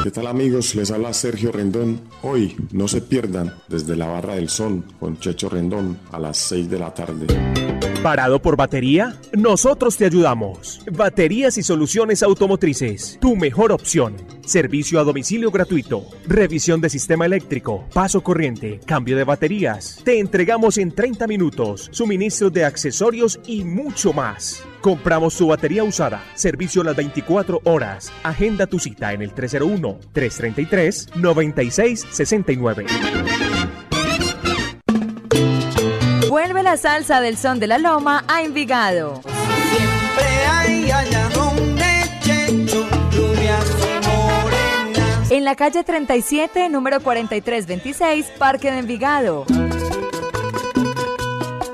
¿Qué tal amigos? Les habla Sergio Rendón. Hoy no se pierdan desde la Barra del Sol con Checho Rendón a las 6 de la tarde. ¿Parado por batería? Nosotros te ayudamos. Baterías y soluciones automotrices. Tu mejor opción. Servicio a domicilio gratuito. Revisión de sistema eléctrico. Paso corriente. Cambio de baterías. Te entregamos en 30 minutos. Suministro de accesorios y mucho más. Compramos tu batería usada. Servicio a las 24 horas. Agenda tu cita en el 301-333-9669. Vuelve la salsa del son de la loma a Envigado. En la calle 37, número 4326, Parque de Envigado.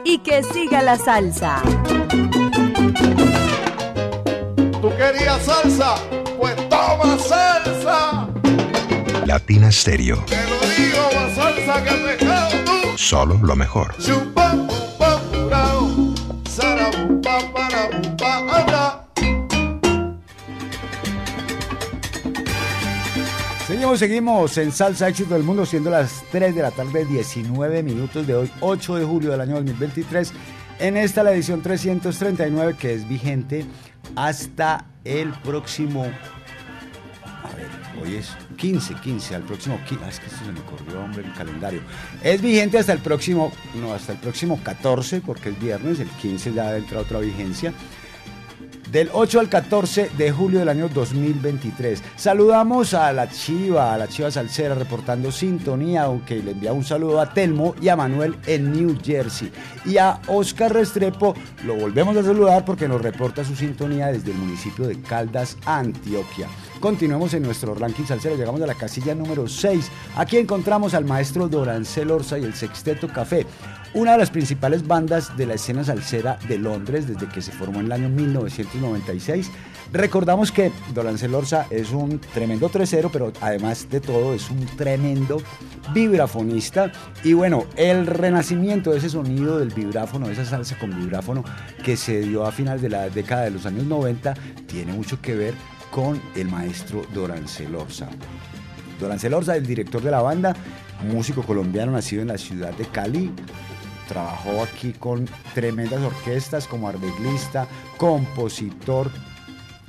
Y que siga la salsa. ¿Tú querías salsa? Pues toma salsa. Latina Stereo. Te lo digo, más salsa que pescado tú. Solo lo mejor. Chupa, Seguimos, seguimos en Salsa Éxito del Mundo, siendo las 3 de la tarde, 19 minutos de hoy, 8 de julio del año 2023. En esta la edición 339 que es vigente hasta el próximo. A ver, hoy es 15, 15, al próximo. qui- Ah, es que esto se me corrió, hombre, el calendario. Es vigente hasta el próximo, no, hasta el próximo 14, porque es viernes, el 15 ya entra otra vigencia. Del 8 al 14 de julio del año 2023. Saludamos a la Chiva, a la Chiva Salsera reportando sintonía, aunque le envía un saludo a Telmo y a Manuel en New Jersey. Y a Oscar Restrepo lo volvemos a saludar porque nos reporta su sintonía desde el municipio de Caldas, Antioquia. Continuemos en nuestro ranking salsero, llegamos a la casilla número 6. Aquí encontramos al maestro Dorancel Orza y el Sexteto Café una de las principales bandas de la escena salsera de Londres desde que se formó en el año 1996. Recordamos que Dolancel Orza es un tremendo tresero, pero además de todo es un tremendo vibrafonista. Y bueno, el renacimiento de ese sonido del vibráfono, de esa salsa con vibráfono que se dio a finales de la década de los años 90, tiene mucho que ver con el maestro Dorancel Orza. Dorancel Orza, el director de la banda, músico colombiano nacido en la ciudad de Cali, trabajó aquí con tremendas orquestas como arreglista, compositor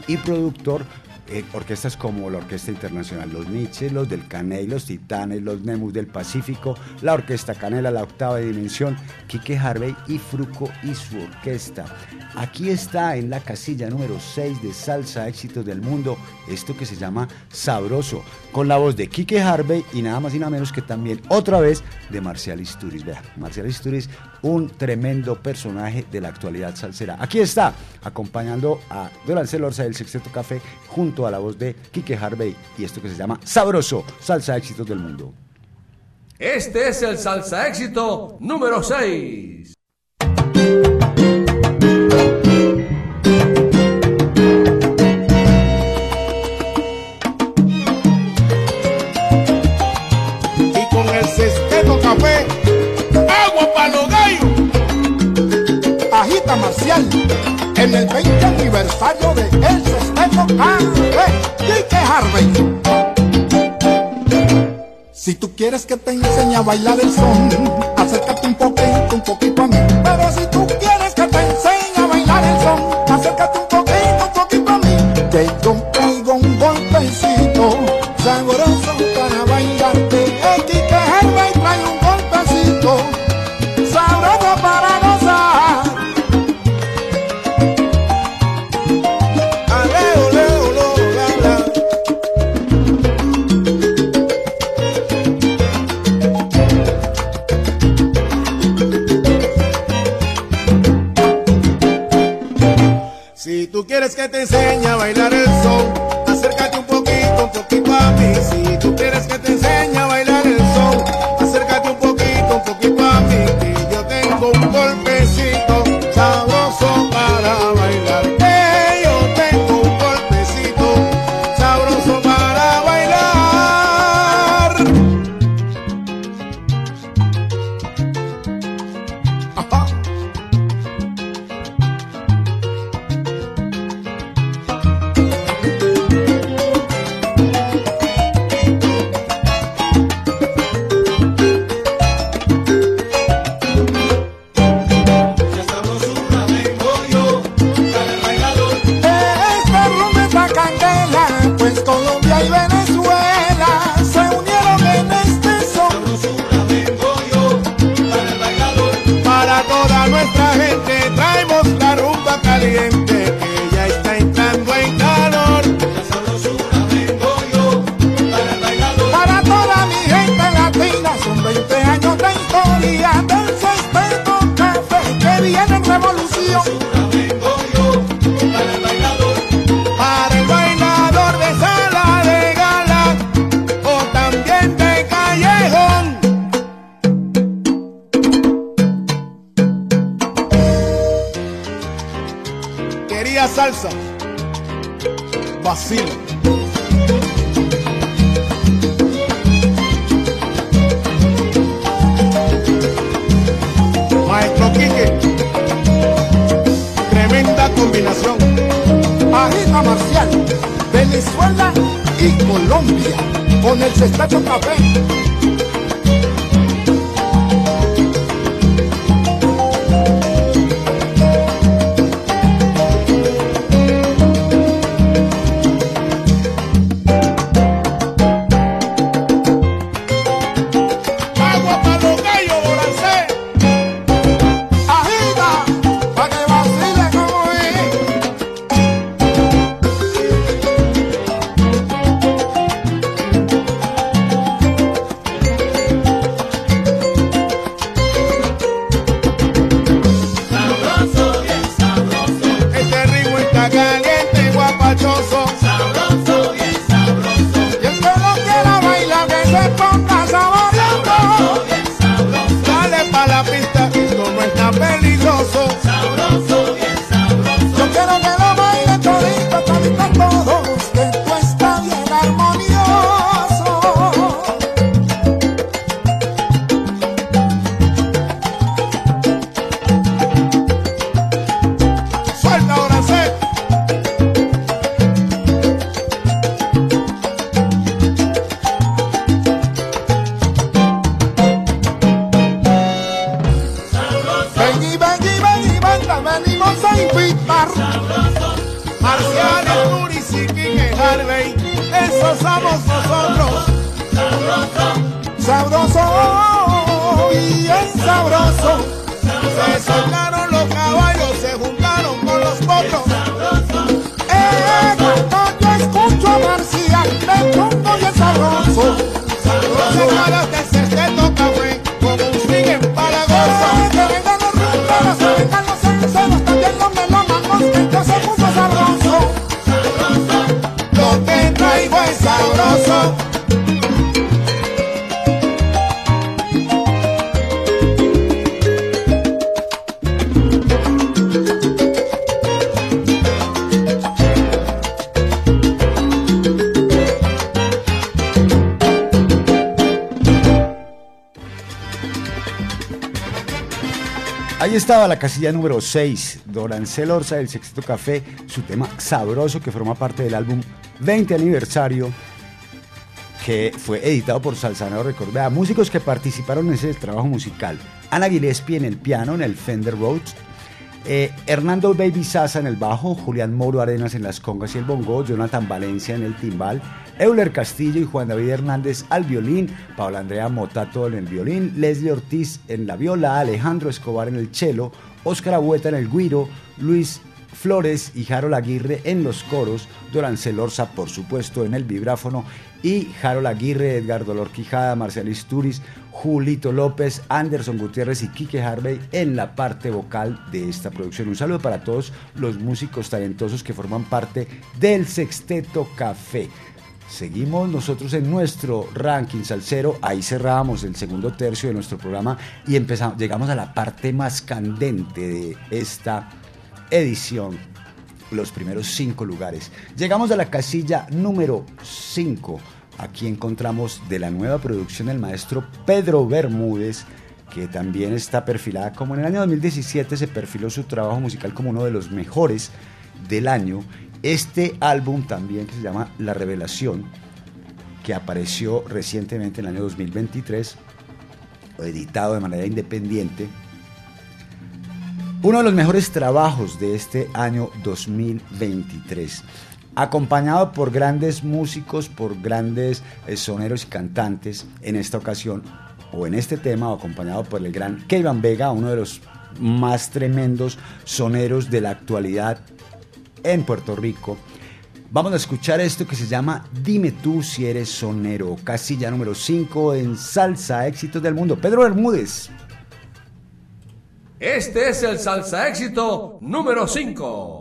y productor. Eh, orquestas como la Orquesta Internacional Los Nietzsche, los del Caney, los Titanes, los Nemus del Pacífico, la Orquesta Canela, la Octava Dimensión, Quique Harvey y Fruco y su orquesta. Aquí está en la casilla número 6 de Salsa Éxitos del Mundo, esto que se llama Sabroso, con la voz de Quique Harvey y nada más y nada menos que también otra vez de Marcial Isturiz. Vea, Marcial Isturiz, un tremendo personaje de la actualidad salsera. Aquí está, acompañando a Dorancel Orza del Sexteto Café, junto a la voz de Quique Harvey y esto que se llama Sabroso, Salsa Éxitos del Mundo. Este es el salsa éxito número 6. Bailar el son, Sabroso, bien sabroso. Se soltaron los caballos, se juntaron con los potros. Eh, cuando yo escucho a Marcial, me pongo bien sabroso. Se estaba la casilla número 6, Dorancel Orza del Sexto Café, su tema sabroso que forma parte del álbum 20 aniversario que fue editado por Salsanero Record. Vea, músicos que participaron en ese trabajo musical. Ana Gillespie en el piano, en el Fender Rhodes. eh, Hernando Baby Sasa en el bajo, Julián Moro Arenas en las congas y el bongo, Jonathan Valencia en el timbal, Euler Castillo y Juan David Hernández al violín, Paula Andrea Motato en el violín, Leslie Ortiz en la viola, Alejandro Escobar en el cello, Óscar Agüeta en el guiro, Luis Flores y Harold Aguirre en los coros, Dorancel Orza, por supuesto, en el vibráfono, y Harold Aguirre, Edgar Dolor Quijada, Marcelis Turis, Julito López, Anderson Gutiérrez y Quique Harvey en la parte vocal de esta producción. Un saludo para todos los músicos talentosos que forman parte del Sexteto Café. Seguimos nosotros en nuestro ranking salsero, ahí cerramos el segundo tercio de nuestro programa y empezamos, llegamos a la parte más candente de esta edición, los primeros cinco lugares. Llegamos a la casilla número 5. Aquí encontramos de la nueva producción del maestro Pedro Bermúdez, que también está perfilada como en el año 2017 se perfiló su trabajo musical como uno de los mejores del año. Este álbum también que se llama La Revelación, que apareció recientemente en el año 2023, editado de manera independiente, uno de los mejores trabajos de este año 2023. Acompañado por grandes músicos, por grandes eh, soneros y cantantes, en esta ocasión, o en este tema, o acompañado por el gran Kevin Vega, uno de los más tremendos soneros de la actualidad en Puerto Rico. Vamos a escuchar esto que se llama Dime tú si eres sonero, casilla número 5 en Salsa Éxitos del Mundo. Pedro Bermúdez. Este es el salsa éxito número 5.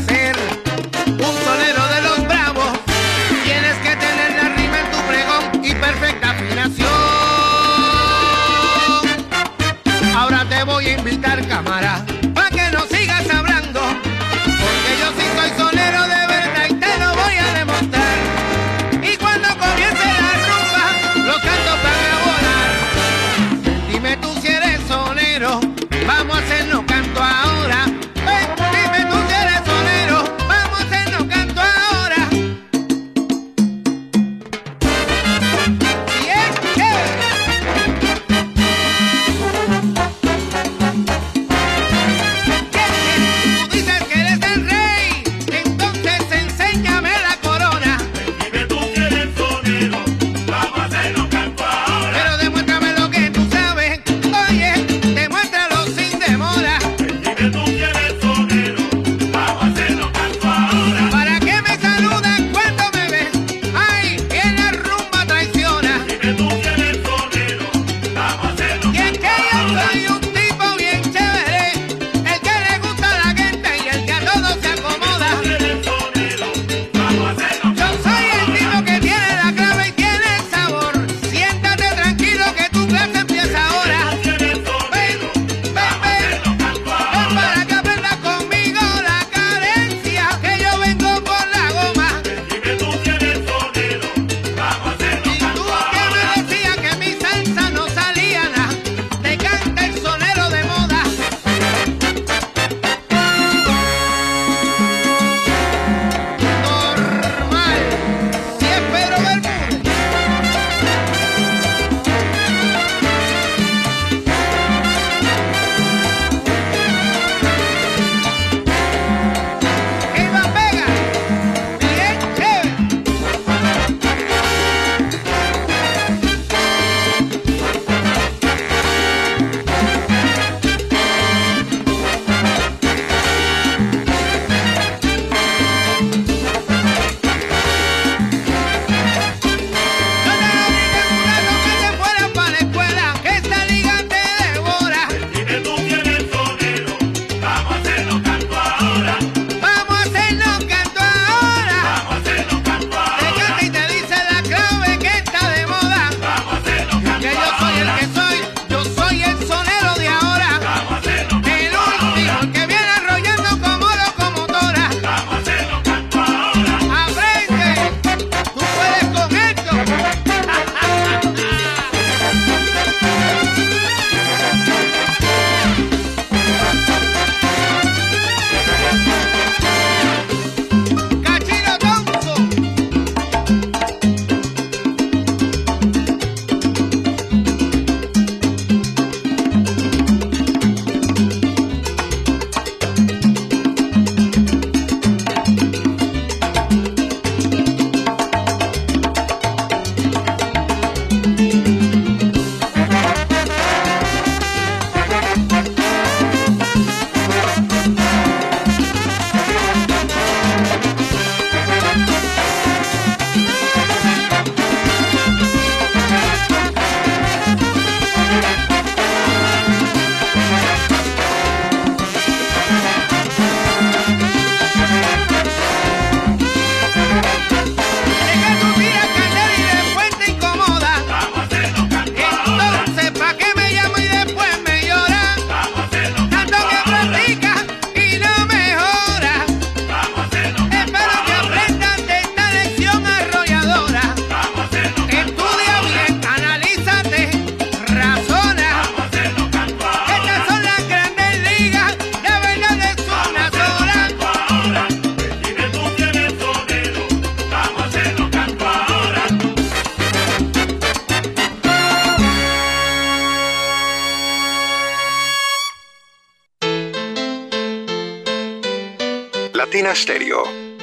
Latina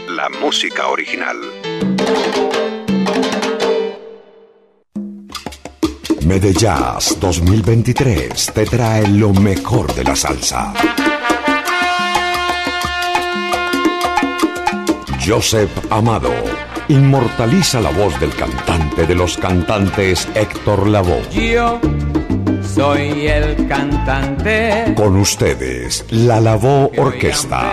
la música original. Medellas 2023 te trae lo mejor de la salsa. Joseph Amado inmortaliza la voz del cantante de los cantantes Héctor Lavoe. Yo soy el cantante. Con ustedes, la Lavoe Orquesta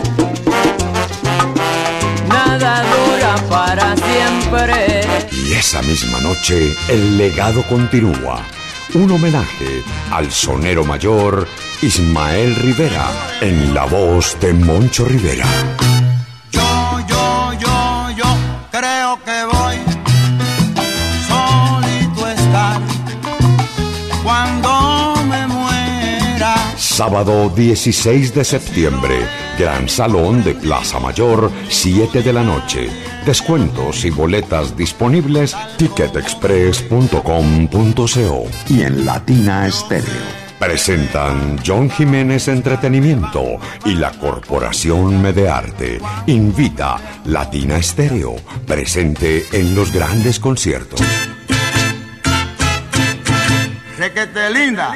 Dura para siempre. Y esa misma noche, el legado continúa. Un homenaje al sonero mayor Ismael Rivera en la voz de Moncho Rivera. Yo, yo, yo, yo creo que voy solito a estar cuando me muera. Sábado 16 de septiembre, Gran Salón de Plaza Mayor, 7 de la noche. Descuentos y boletas disponibles ticketexpress.com.co y en Latina Estéreo. Presentan John Jiménez Entretenimiento y la Corporación Medearte. Invita Latina Estéreo, presente en los grandes conciertos. Requete linda.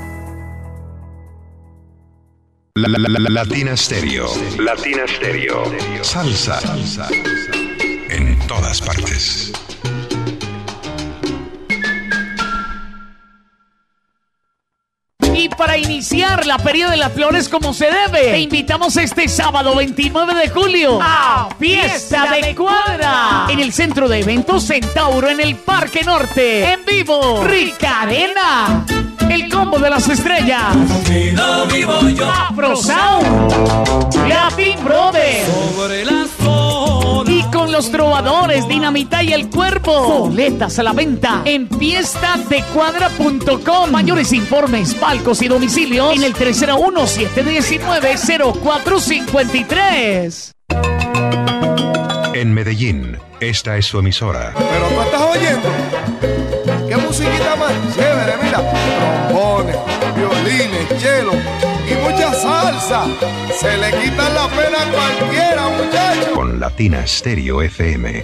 La, la, la, la- Latina Stereo. Latina Stereo. Salsa. En todas partes. Y para iniciar la Feria de las Flores como se debe, te invitamos este sábado 29 de julio a Fiesta de Cuadra en el centro de eventos Centauro en el Parque Norte. En vivo, Rica Arena. El combo de las estrellas. vivo yo. Afro Sound. Latin Brothers. Sobre las. Y con los trovadores, Dinamita y el Cuerpo. Boletas a la venta en fiestadecuadra.com. Mayores informes, palcos y domicilios en el 301-719-0453. En Medellín, esta es su emisora. Pero tú estás oyendo. ¿Qué musiquita más chévere? Mira, trombones, violines, chelo y mucha salsa. Se le quita la pena a cualquiera, muchachos. Con Latina Stereo FM.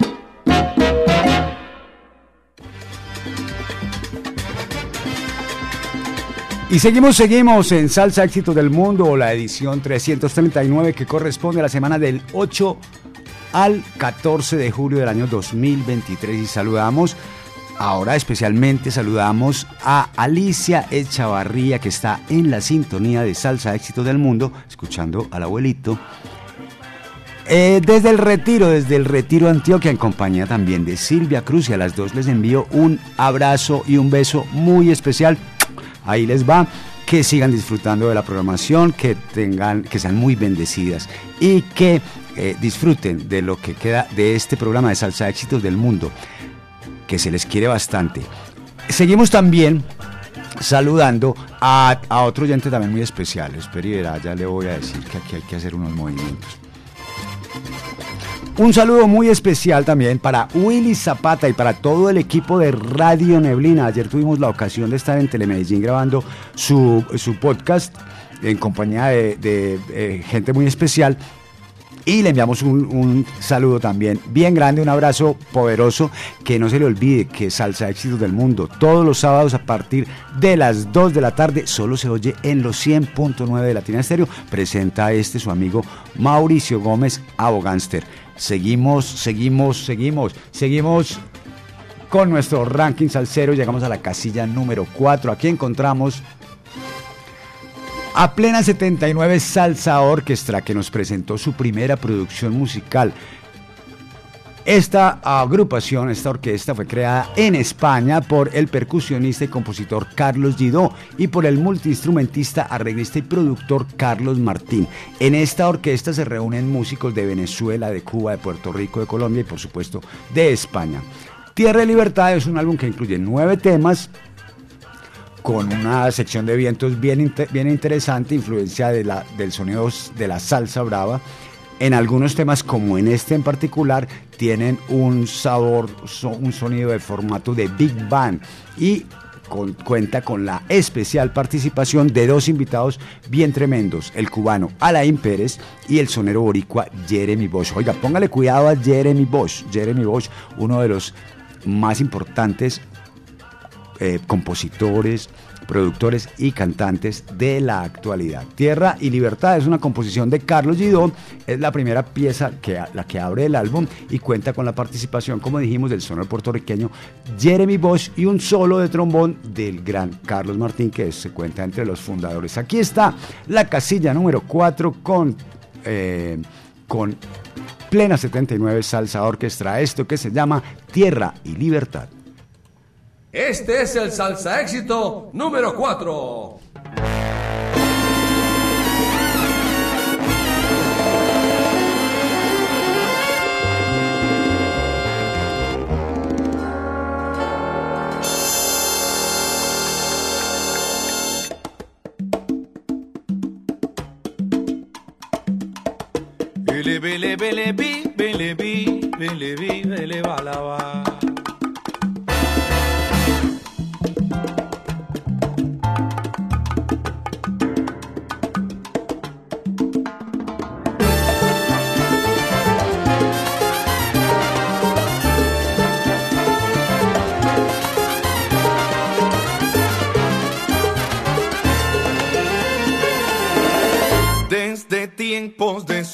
Y seguimos, seguimos en Salsa Éxito del Mundo, la edición 339 que corresponde a la semana del 8 al 14 de julio del año 2023. Y saludamos, ahora especialmente saludamos a Alicia Echavarría que está en la sintonía de Salsa Éxito del Mundo, escuchando al abuelito. Eh, desde el retiro, desde el retiro Antioquia, en compañía también de Silvia Cruz, y a las dos les envío un abrazo y un beso muy especial. Ahí les va. Que sigan disfrutando de la programación, que tengan, que sean muy bendecidas y que eh, disfruten de lo que queda de este programa de Salsa Éxitos del Mundo, que se les quiere bastante. Seguimos también saludando a, a otro oyente también muy especial. Espera ya le voy a decir que aquí hay que hacer unos movimientos. Un saludo muy especial también para Willy Zapata y para todo el equipo de Radio Neblina. Ayer tuvimos la ocasión de estar en Telemedellín grabando su, su podcast en compañía de, de, eh, gente muy especial. Y le enviamos un, un saludo también bien grande, un abrazo poderoso. Que no se le olvide que Salsa Éxitos del Mundo, todos los sábados a partir de las 2 de la tarde, solo se oye en los 100.9 de Latina Estéreo. Presenta este su amigo Mauricio Gómez, Abogánster. Seguimos, seguimos, seguimos, seguimos con nuestro ranking salsero. Llegamos a la casilla número 4. Aquí encontramos A Plena 79 Salsa Orquestra, que nos presentó su primera producción musical. Esta agrupación, esta orquesta fue creada en España por el percusionista y compositor Carlos Gidó y por el multiinstrumentista, arreglista y productor Carlos Martín. En esta orquesta se reúnen músicos de Venezuela, de Cuba, de Puerto Rico, de Colombia y por supuesto de España. Tierra y Libertad es un álbum que incluye nueve temas, con una sección de vientos bien, bien interesante, influencia de la, del sonido de la salsa brava. En algunos temas, como en este en particular, tienen un sabor, so- un sonido de formato de Big Band y cuenta con la especial participación de dos invitados bien tremendos, el cubano Alain Pérez y el sonero boricua Jeremy Bosch. Oiga, póngale cuidado a Jeremy Bosch. Jeremy Bosch, uno de los más importantes eh, compositores, productores y cantantes de la actualidad. Tierra y Libertad es una composición de Carlos Gidó, es la primera pieza que, la que abre el álbum y cuenta con la participación, como dijimos, del sonoro puertorriqueño Jeremy Bosch y un solo de trombón del gran Carlos Martín, que se cuenta entre los fundadores. Aquí está la casilla número 4 con, eh, con Plena 79 Salsa Orquestra, esto que se llama Tierra y Libertad. Este es el salsa éxito número 4. Bele bele bele bi bele bi bele bi bele balaba.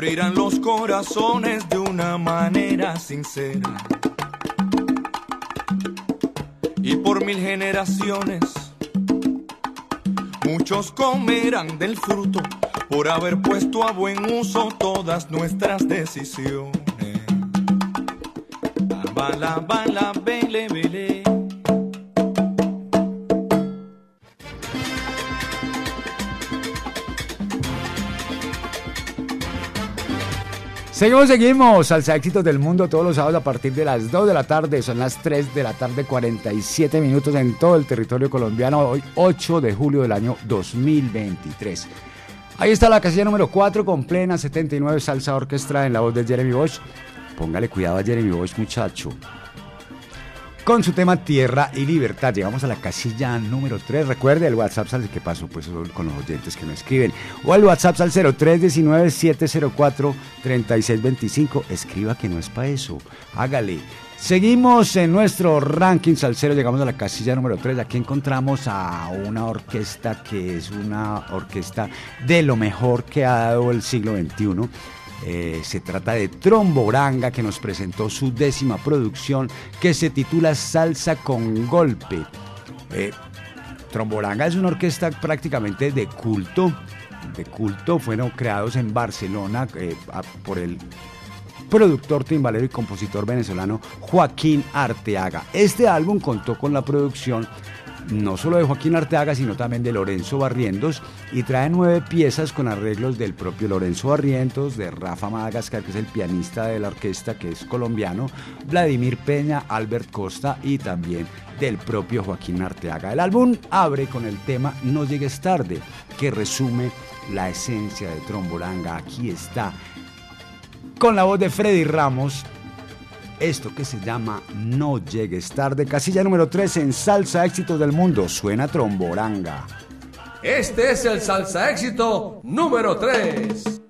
abrirán los corazones de una manera sincera. Y por mil generaciones, muchos comerán del fruto por haber puesto a buen uso todas nuestras decisiones. Bala, bala, bele, bele. Seguimos, seguimos. Salsa éxitos del mundo todos los sábados a partir de las 2 de la tarde. Son las 3 de la tarde, 47 minutos en todo el territorio colombiano. Hoy, 8 de julio del año 2023. Ahí está la casilla número 4 con plena 79 salsa orquestra en la voz de Jeremy Bosch. Póngale cuidado a Jeremy Bosch, muchacho. Con su tema Tierra y Libertad. Llegamos a la casilla número 3. Recuerde el WhatsApp, ¿sabe qué pasó? Pues con los oyentes que me escriben. O al WhatsApp al 0319-704-3625. Escriba que no es para eso. Hágale. Seguimos en nuestro ranking salsero, llegamos a la casilla número 3. Aquí encontramos a una orquesta que es una orquesta de lo mejor que ha dado el siglo XXI. Eh, se trata de Tromboranga que nos presentó su décima producción que se titula Salsa con Golpe. Eh, Tromboranga es una orquesta prácticamente de culto, culto, fueron creados en Barcelona eh, por el productor, timbalero y compositor venezolano Joaquín Arteaga. Este álbum contó con la producción no solo de Joaquín Arteaga, sino también de Lorenzo Barrientos y trae nueve piezas con arreglos del propio Lorenzo Barrientos, de Rafa Madagascar, que es el pianista de la orquesta, que es colombiano, Vladimir Peña, Albert Costa y también del propio Joaquín Arteaga. El álbum abre con el tema No llegues tarde, que resume la esencia de Trombolanga. Aquí está con la voz de Freddy Ramos. Esto que se llama No llegues tarde, casilla número 3 en Salsa Éxitos del Mundo, suena tromboranga. Este es el salsa éxito número 3.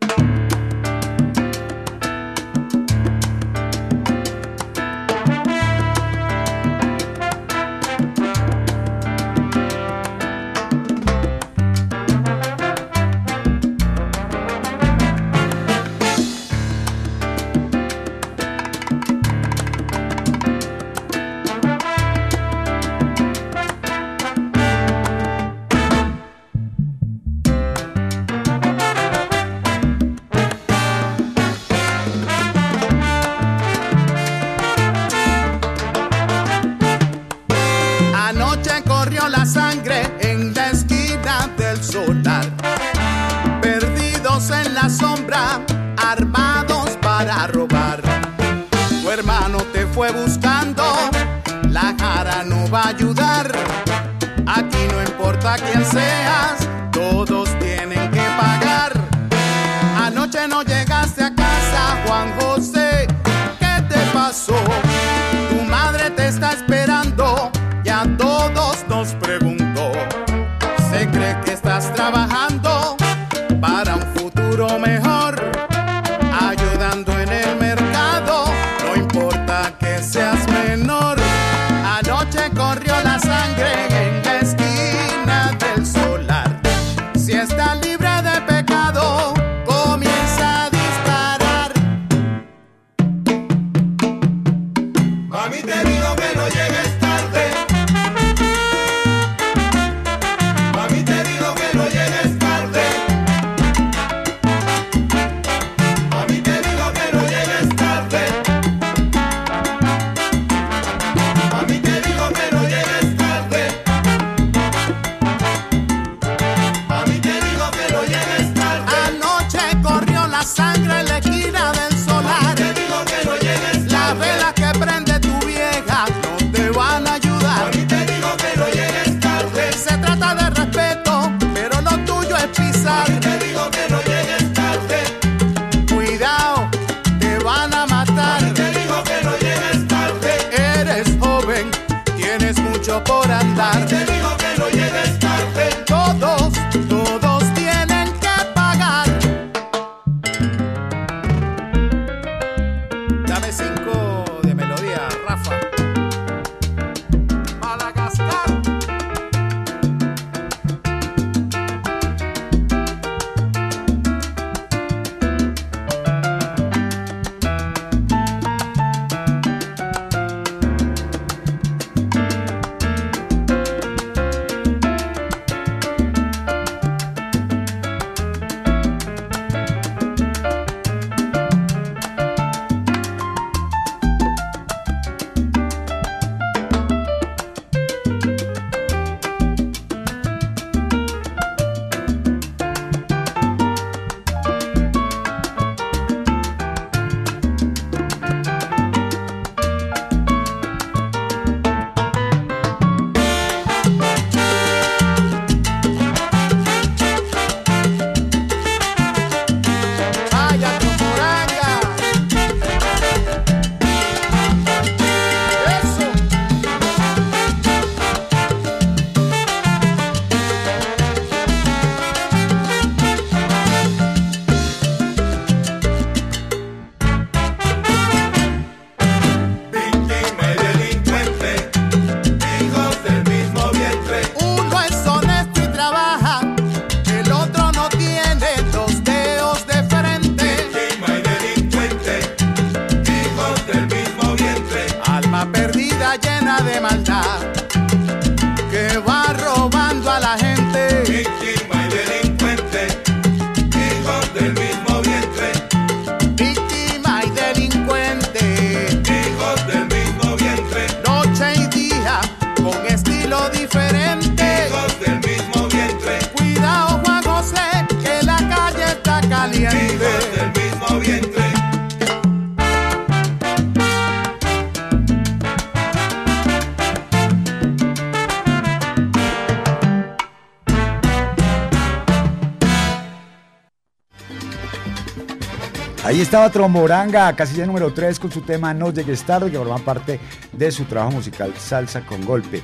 Estaba Tromboranga, casilla número 3 con su tema No llegues tarde, que forma parte de su trabajo musical Salsa con Golpe.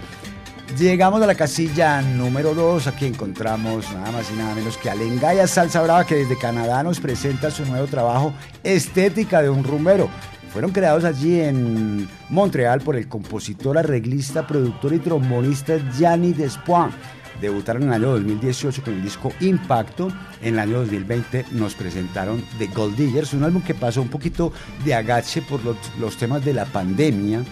Llegamos a la casilla número 2, aquí encontramos nada más y nada menos que Alengaya Salsa Brava, que desde Canadá nos presenta su nuevo trabajo Estética de un rumbero. Fueron creados allí en Montreal por el compositor, arreglista, productor y trombonista Gianni Despoin. Debutaron en el año 2018 con el disco Impacto. En el año 2020 nos presentaron The Gold Diggers, un álbum que pasó un poquito de agache por los, temas de la pandemia.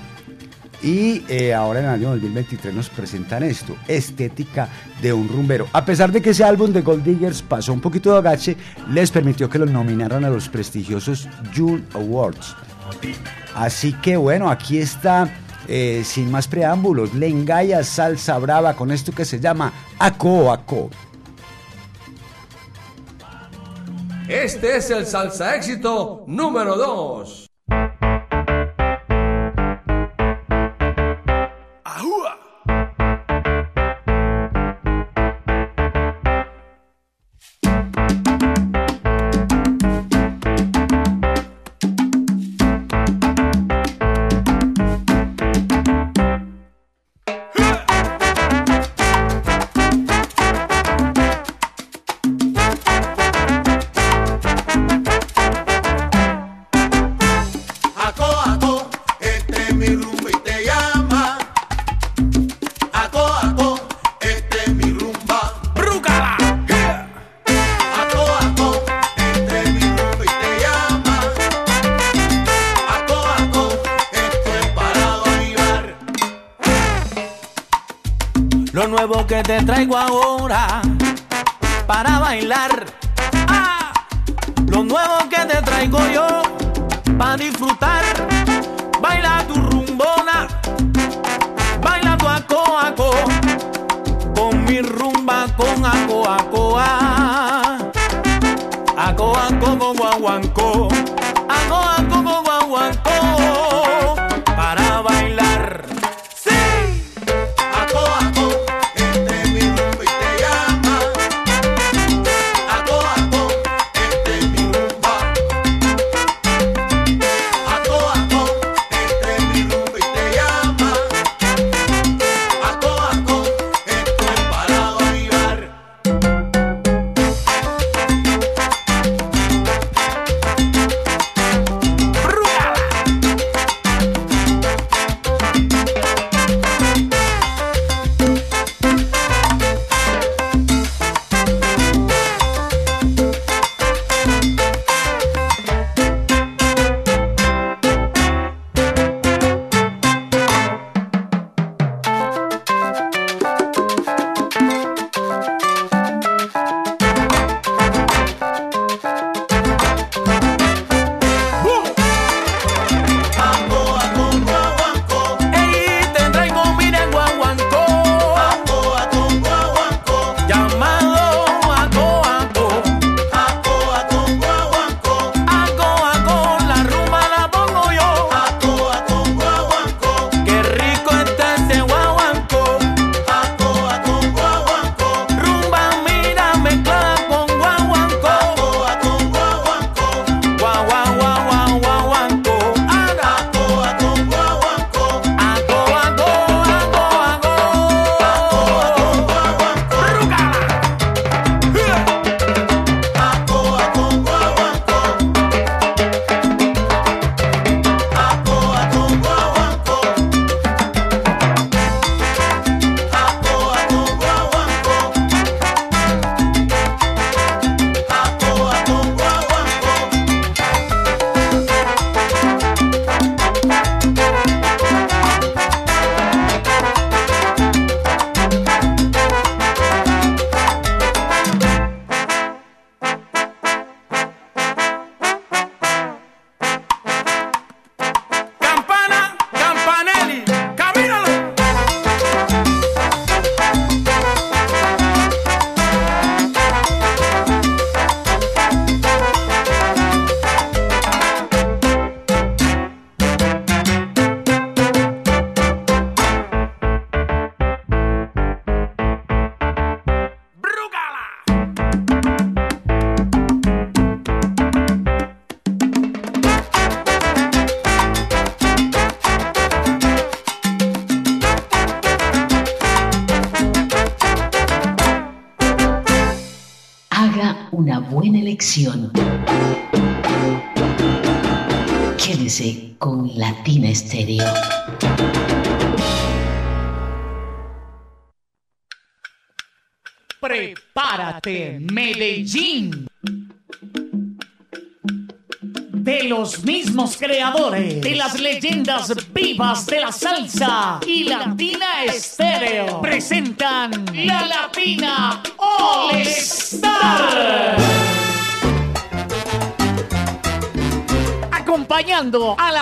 Y eh, ahora en el año 2023 nos presentan esto, Estética de un rumbero. A pesar de que ese álbum de Gold Diggers pasó un poquito de agache, les permitió que los nominaran a los prestigiosos June Awards. Así que bueno, aquí está, eh, sin más preámbulos, Lengaya Salsa Brava con esto que se llama Aco Aco. Este es el salsa éxito número 2.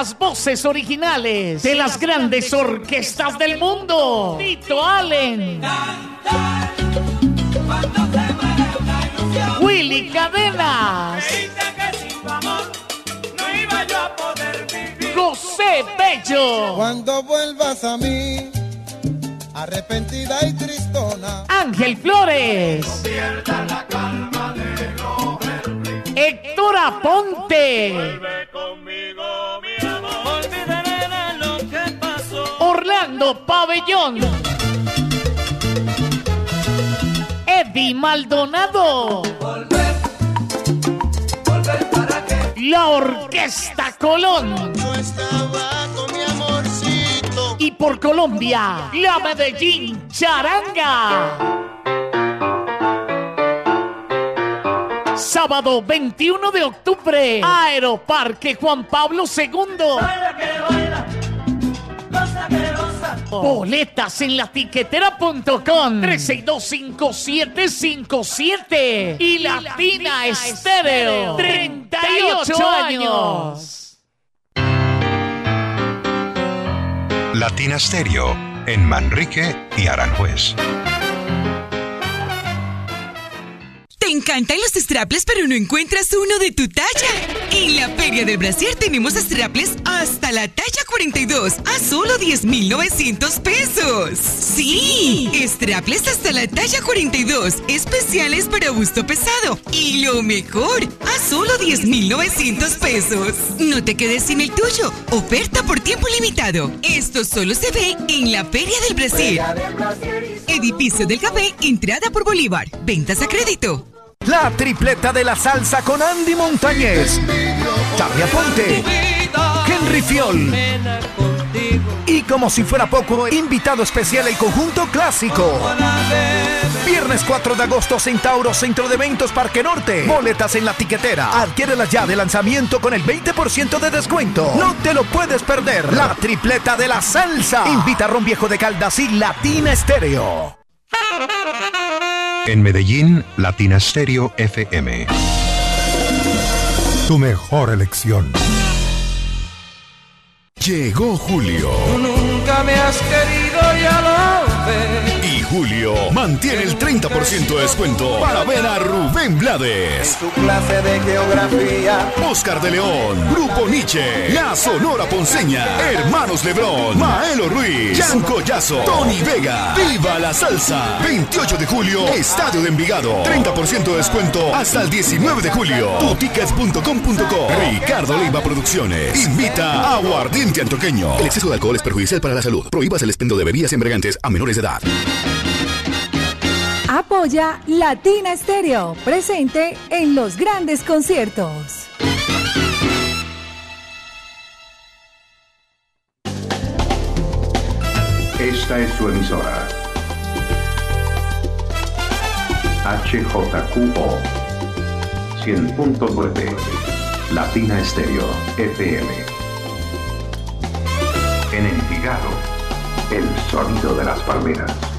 las voces originales de las grandes orquestas del mundo. Tito Allen. Willy Cadenas. José Bello. Cuando vuelvas a mí, arrepentida y tristona. Ángel Flores. Héctor Aponte. Maldonado. Volver, volver para qué. La Orquesta Colón. Yo estaba con mi amorcito. Y por Colombia, la Medellín Charanga. Sábado 21 de octubre, Aeroparque Juan Pablo II. Baila que baila, goza que goza. Boletas en latiquetera.com 362 mm. 5757 y, Latina, Latina Estéreo, 38 años. Latina Estéreo en Manrique y Aranjuez. Te encantan los straples, pero no encuentras uno de tu talla. En la Feria del Brasier tenemos straples hasta la talla 42 a solo 10,900 pesos. Sí, strapless hasta la talla 42, especiales para busto pesado. Y lo mejor, a solo 10,900 pesos. No te quedes sin el tuyo. Oferta por tiempo limitado. Esto solo se ve en la Feria del Brasier. Edificio del Café, entrada por Bolívar. Ventas a crédito. La tripleta de la salsa con Andy Montañez, Xavi Aponte, Y como si fuera poco, invitado especial el conjunto clásico. Viernes 4 de agosto, Centauro, Centro de Eventos, Parque Norte. Boletas en la tiquetera. Adquiérelas ya de lanzamiento con el 20% de descuento. No te lo puedes perder. La tripleta de la salsa. Invita a Ron Viejo de Caldas y Latina Estéreo. En Medellín, Latina Stereo FM. Tu mejor elección. Llegó Julio. Nunca me has querido, ya lo ves. Julio mantiene el 30% de descuento para ver a Rubén Blades. Tu clase de geografía. Oscar de León, Grupo Nietzsche, La Sonora Ponceña, Hermanos Lebrón, Maelo Ruiz, Jan Collazo, Tony Vega, Viva la Salsa. 28 de julio, Estadio de Envigado. 30% de descuento hasta el 19 de julio. Tutickets.com.co. Ricardo Leiva Producciones. Invita a Aguardiente Antioqueño. El exceso de alcohol es perjudicial para la salud. Prohíbas el expendio de bebidas embriagantes a menores de edad. Apoya Latina Stereo, presente en los grandes conciertos. Esta es su emisora. HJQO 100.9 Latina Estéreo FM. En Envigado, el sonido de las palmeras.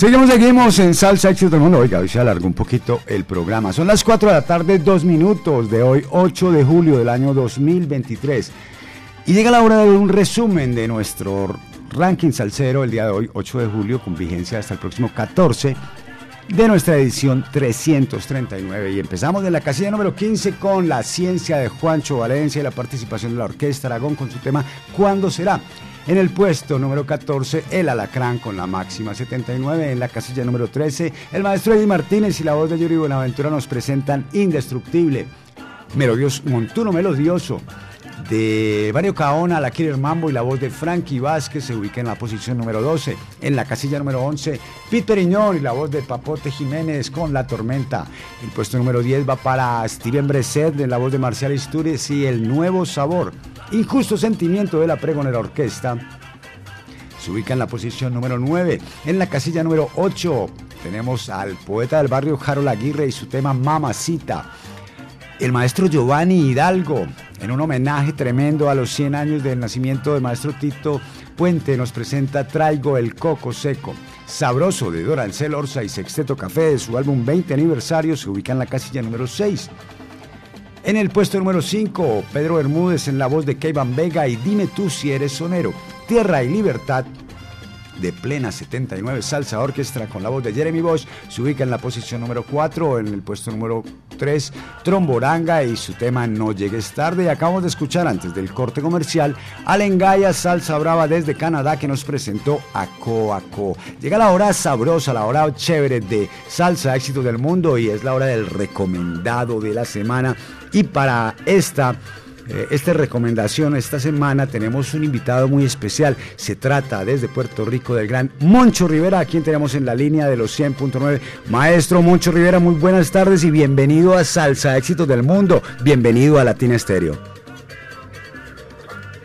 Seguimos, seguimos en Salsa Éxito del Mundo. Oiga, hoy se alargó un poquito el programa. Son las 4 de la tarde, 2 minutos de hoy, 8 de julio del año 2023. Y llega la hora de un resumen de nuestro ranking salsero el día de hoy, 8 de julio, con vigencia hasta el próximo 14 de nuestra edición 339. Y empezamos de la casilla número 15 con la ciencia de Juancho Valencia y la participación de la Orquesta Aragón con su tema ¿Cuándo será? En el puesto número 14, El Alacrán con la máxima 79. En la casilla número 13, el maestro Eddie Martínez y la voz de Yuri Buenaventura nos presentan Indestructible. Melodios, Montuno Melodioso. De Mario Caona, la Killer Mambo y la voz de Frankie Vázquez se ubica en la posición número 12. En la casilla número 11, Peter Iñón y la voz de Papote Jiménez con La Tormenta. El puesto número 10 va para Steven Breset de la voz de Marcial Isturiz y El Nuevo Sabor. Injusto Sentimiento de la Pregonera Orquesta. Se ubica en la posición número 9. En la casilla número 8 tenemos al poeta del barrio Harold Aguirre y su tema Mamacita. El maestro Giovanni Hidalgo, en un homenaje tremendo a los 100 años del nacimiento del maestro Tito Puente, nos presenta Traigo el Coco Seco. Sabroso de Dorancel Orza y Sexteto Café de su álbum 20 aniversario se ubica en la casilla número 6. En el puesto número 5, Pedro Bermúdez en la voz de Keivan Vega y Dime tú si eres sonero. Tierra y Libertad de plena 79 Salsa Orquestra con la voz de Jeremy Bosch se ubica en la posición número 4, en el puesto número 3 Tromboranga y su tema No llegues tarde y acabamos de escuchar antes del corte comercial a Lengaya Salsa Brava desde Canadá que nos presentó a Coaco. Llega la hora sabrosa, la hora chévere de Salsa Éxito del Mundo y es la hora del recomendado de la semana y para esta eh, esta recomendación esta semana tenemos un invitado muy especial. Se trata desde Puerto Rico del gran Moncho Rivera, a quien tenemos en la línea de los 100.9. Maestro Moncho Rivera, muy buenas tardes y bienvenido a Salsa Éxitos del Mundo. Bienvenido a Latina Estéreo.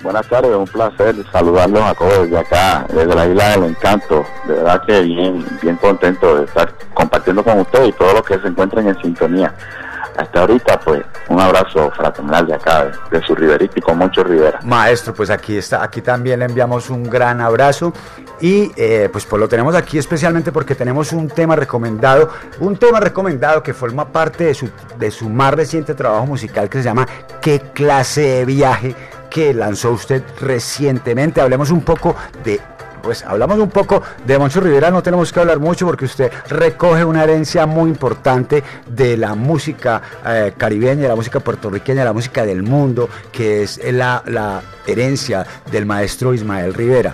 Buenas tardes, un placer saludarlos a todos desde acá, desde la Isla del Encanto. De verdad que bien, bien contento de estar compartiendo con ustedes y todos los que se encuentren en sintonía. Hasta ahorita, pues un abrazo fraternal de acá, de, de su riverístico Moncho Rivera. Maestro, pues aquí está, aquí también le enviamos un gran abrazo y eh, pues, pues lo tenemos aquí especialmente porque tenemos un tema recomendado, un tema recomendado que forma parte de su, de su más reciente trabajo musical que se llama ¿Qué clase de viaje? que lanzó usted recientemente. Hablemos un poco de pues hablamos un poco de Moncho Rivera, no tenemos que hablar mucho porque usted recoge una herencia muy importante de la música eh, caribeña, de la música puertorriqueña, de la música del mundo, que es la, la herencia del maestro Ismael Rivera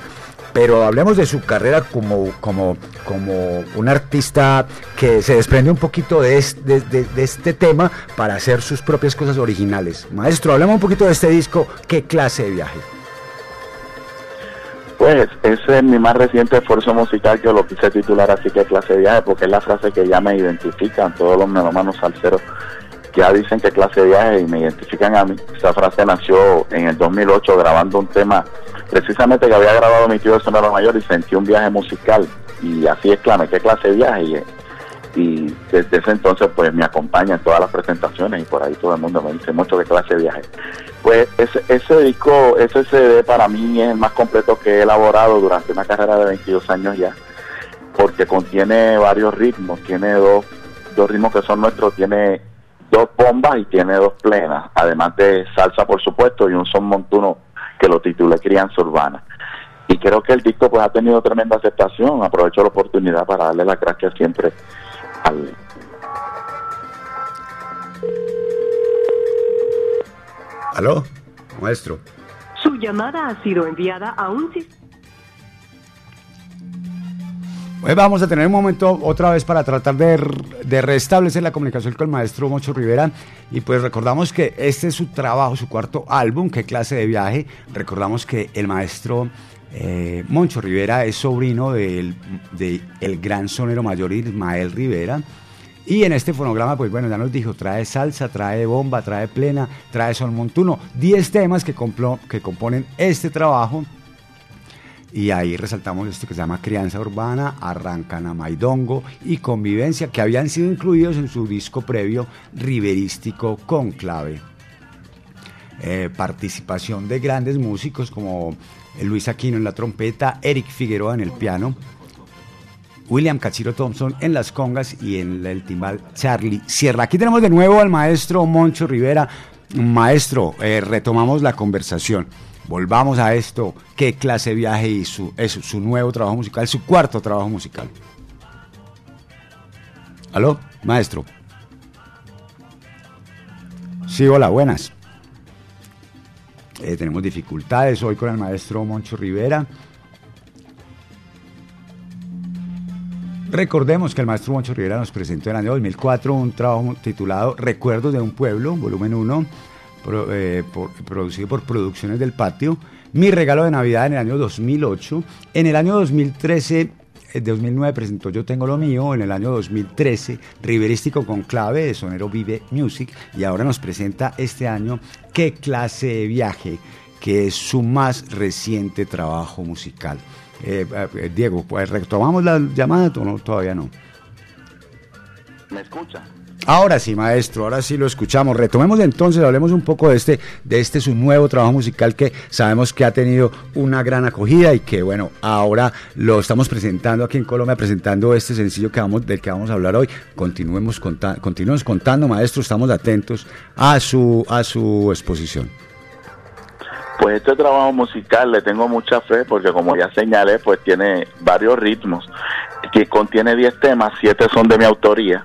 pero hablemos de su carrera como, como, como un artista que se desprende un poquito de este, este, tema para hacer sus propias cosas originales. Maestro, hablemos un poquito de este disco, ¿qué clase de viaje? Pues ese es mi más reciente esfuerzo musical que lo quise titular así que clase de viaje porque es la frase que ya me identifican todos los melomanos salseros ya dicen que clase de viaje y me identifican a mí. Esa frase nació en el 2008 grabando un tema precisamente que había grabado mi tío de Sonora Mayor y sentí un viaje musical y así es clame, qué clase de viaje y, desde ese entonces pues me acompaña en todas las presentaciones y por ahí todo el mundo me dice mucho qué clase de viaje. Pues ese, ese disco, ese CD para mí es el más completo que he elaborado durante una carrera de 22 años ya porque contiene varios ritmos, tiene dos, dos ritmos que son nuestros, tiene dos bombas y tiene dos plenas, además de salsa por supuesto y un son montuno que lo titulé Crianza Urbana. Y creo que el disco pues ha tenido tremenda aceptación, aprovecho la oportunidad para darle las gracias siempre al... ¿Aló? Maestro. Su llamada ha sido enviada a un sistema. Pues vamos a tener un momento otra vez para tratar de, de, restablecer la comunicación con el maestro Mocho Rivera. Y pues recordamos que este es su trabajo, su cuarto álbum, qué clase de viaje. Recordamos que el maestro eh, Moncho Rivera es sobrino del de el gran sonero mayor Ismael Rivera. Y en este fonograma, pues bueno, ya nos dijo, trae salsa, trae bomba, trae plena, trae son montuno. 10 temas que, complo, que componen este trabajo y ahí resaltamos esto que se llama Crianza Urbana, Arrancan Maidongo y Convivencia, que habían sido incluidos en su disco previo Riverístico con clave. Eh, participación de grandes músicos como Luis Aquino en la trompeta, Eric Figueroa en el piano, William Cachiro Thompson en las congas y en el timbal Charlie Sierra. Aquí tenemos de nuevo al maestro Moncho Rivera. Maestro, eh, retomamos la conversación volvamos a esto, qué clase de viaje y su, es su nuevo trabajo musical, su cuarto trabajo musical. ¿Aló, maestro? Sí, hola, buenas. Eh, tenemos dificultades hoy con el maestro Moncho Rivera. Recordemos que el maestro Moncho Rivera nos presentó en el año 2004 un trabajo titulado Recuerdos de un pueblo, volumen 1 pro, eh, producido por Producciones del Patio. Mi regalo de Navidad en el año 2008. En el año 2013 en 2009 presentó Yo Tengo Lo Mío, en el año 2013 Riverístico con clave de Sonero Vive Music y ahora nos presenta este año Qué clase de viaje, que es su más reciente trabajo musical. Eh, eh, Diego, pues, ¿retomamos la llamada o no? Todavía no. ¿Me escucha? Ahora sí, maestro, ahora sí lo escuchamos. Retomemos entonces, hablemos un poco de este, de este su nuevo trabajo musical que sabemos que ha tenido una gran acogida y que bueno, ahora lo estamos presentando aquí en Colombia, presentando este sencillo que vamos, del que vamos a hablar hoy. Continuemos, conta continuemos contando, maestro, estamos atentos a su, a su exposición. Pues este trabajo musical le tengo mucha fe porque como ya señalé, pues tiene varios ritmos, que contiene 10 temas, 7 son de mi autoría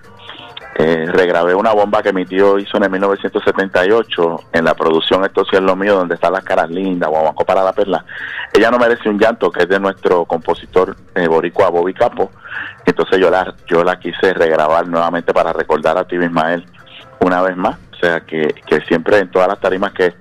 eh, regrabé una bomba que mi tío hizo en 1978 en la producción Esto sí es lo mío, donde están las caras lindas, Guaguaco para la perla. Ella no merece un llanto, que es de nuestro compositor eh, boricua Bobby Capo. Entonces yo la, yo la quise regrabar nuevamente para recordar a ti, Ismael, una vez más. O sea, que, que siempre en todas las tarimas que,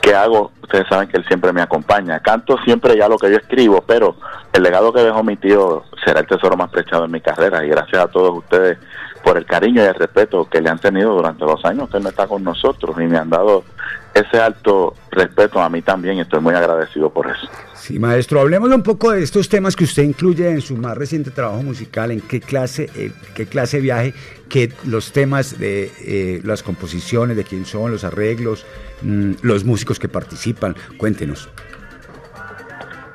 que hago, ustedes saben que él siempre me acompaña. Canto siempre ya lo que yo escribo, pero el legado que dejó mi tío será el tesoro más preciado en mi carrera. Y gracias a todos ustedes por el cariño y el respeto que le han tenido durante los años que él no está con nosotros y me han dado ese alto respeto a mí también y estoy muy agradecido por eso. Sí, maestro, hablemos un poco de estos temas que usted incluye en su más reciente trabajo musical, en qué clase, eh, qué clase de viaje, que los temas de eh, las composiciones, de quién son, los arreglos, mm, los músicos que participan. Cuéntenos.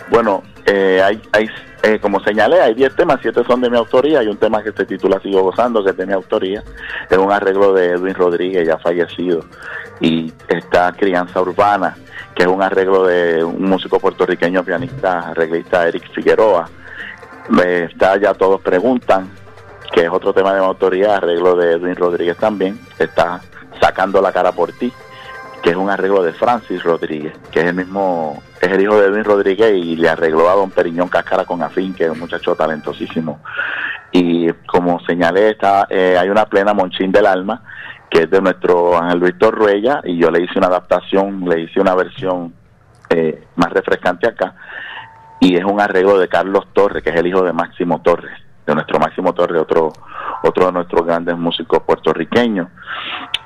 Bueno, eh, hay, hay eh, como señalé, hay 10 temas, 7 son de mi autoría, hay un tema que se titula Sigo Gozando, que es de mi autoría, es un arreglo de Edwin Rodríguez, ya fallecido, y está Crianza Urbana, que es un arreglo de un músico puertorriqueño, pianista, arreglista Eric Figueroa, Eh, está Ya Todos Preguntan, que es otro tema de mi autoría, arreglo de Edwin Rodríguez también, está Sacando la cara por ti, que es un arreglo de Francis Rodríguez, que es el mismo, es el hijo de Edwin Rodríguez y le arregló a don Periñón Cáscara con afín, que es un muchacho talentosísimo. Y como señalé, está, eh, hay una plena Monchín del Alma, que es de nuestro Ángel Víctor Ruella, y yo le hice una adaptación, le hice una versión eh, más refrescante acá, y es un arreglo de Carlos Torres, que es el hijo de Máximo Torres, de nuestro Máximo Torres, otro, otro de nuestros grandes músicos puertorriqueños.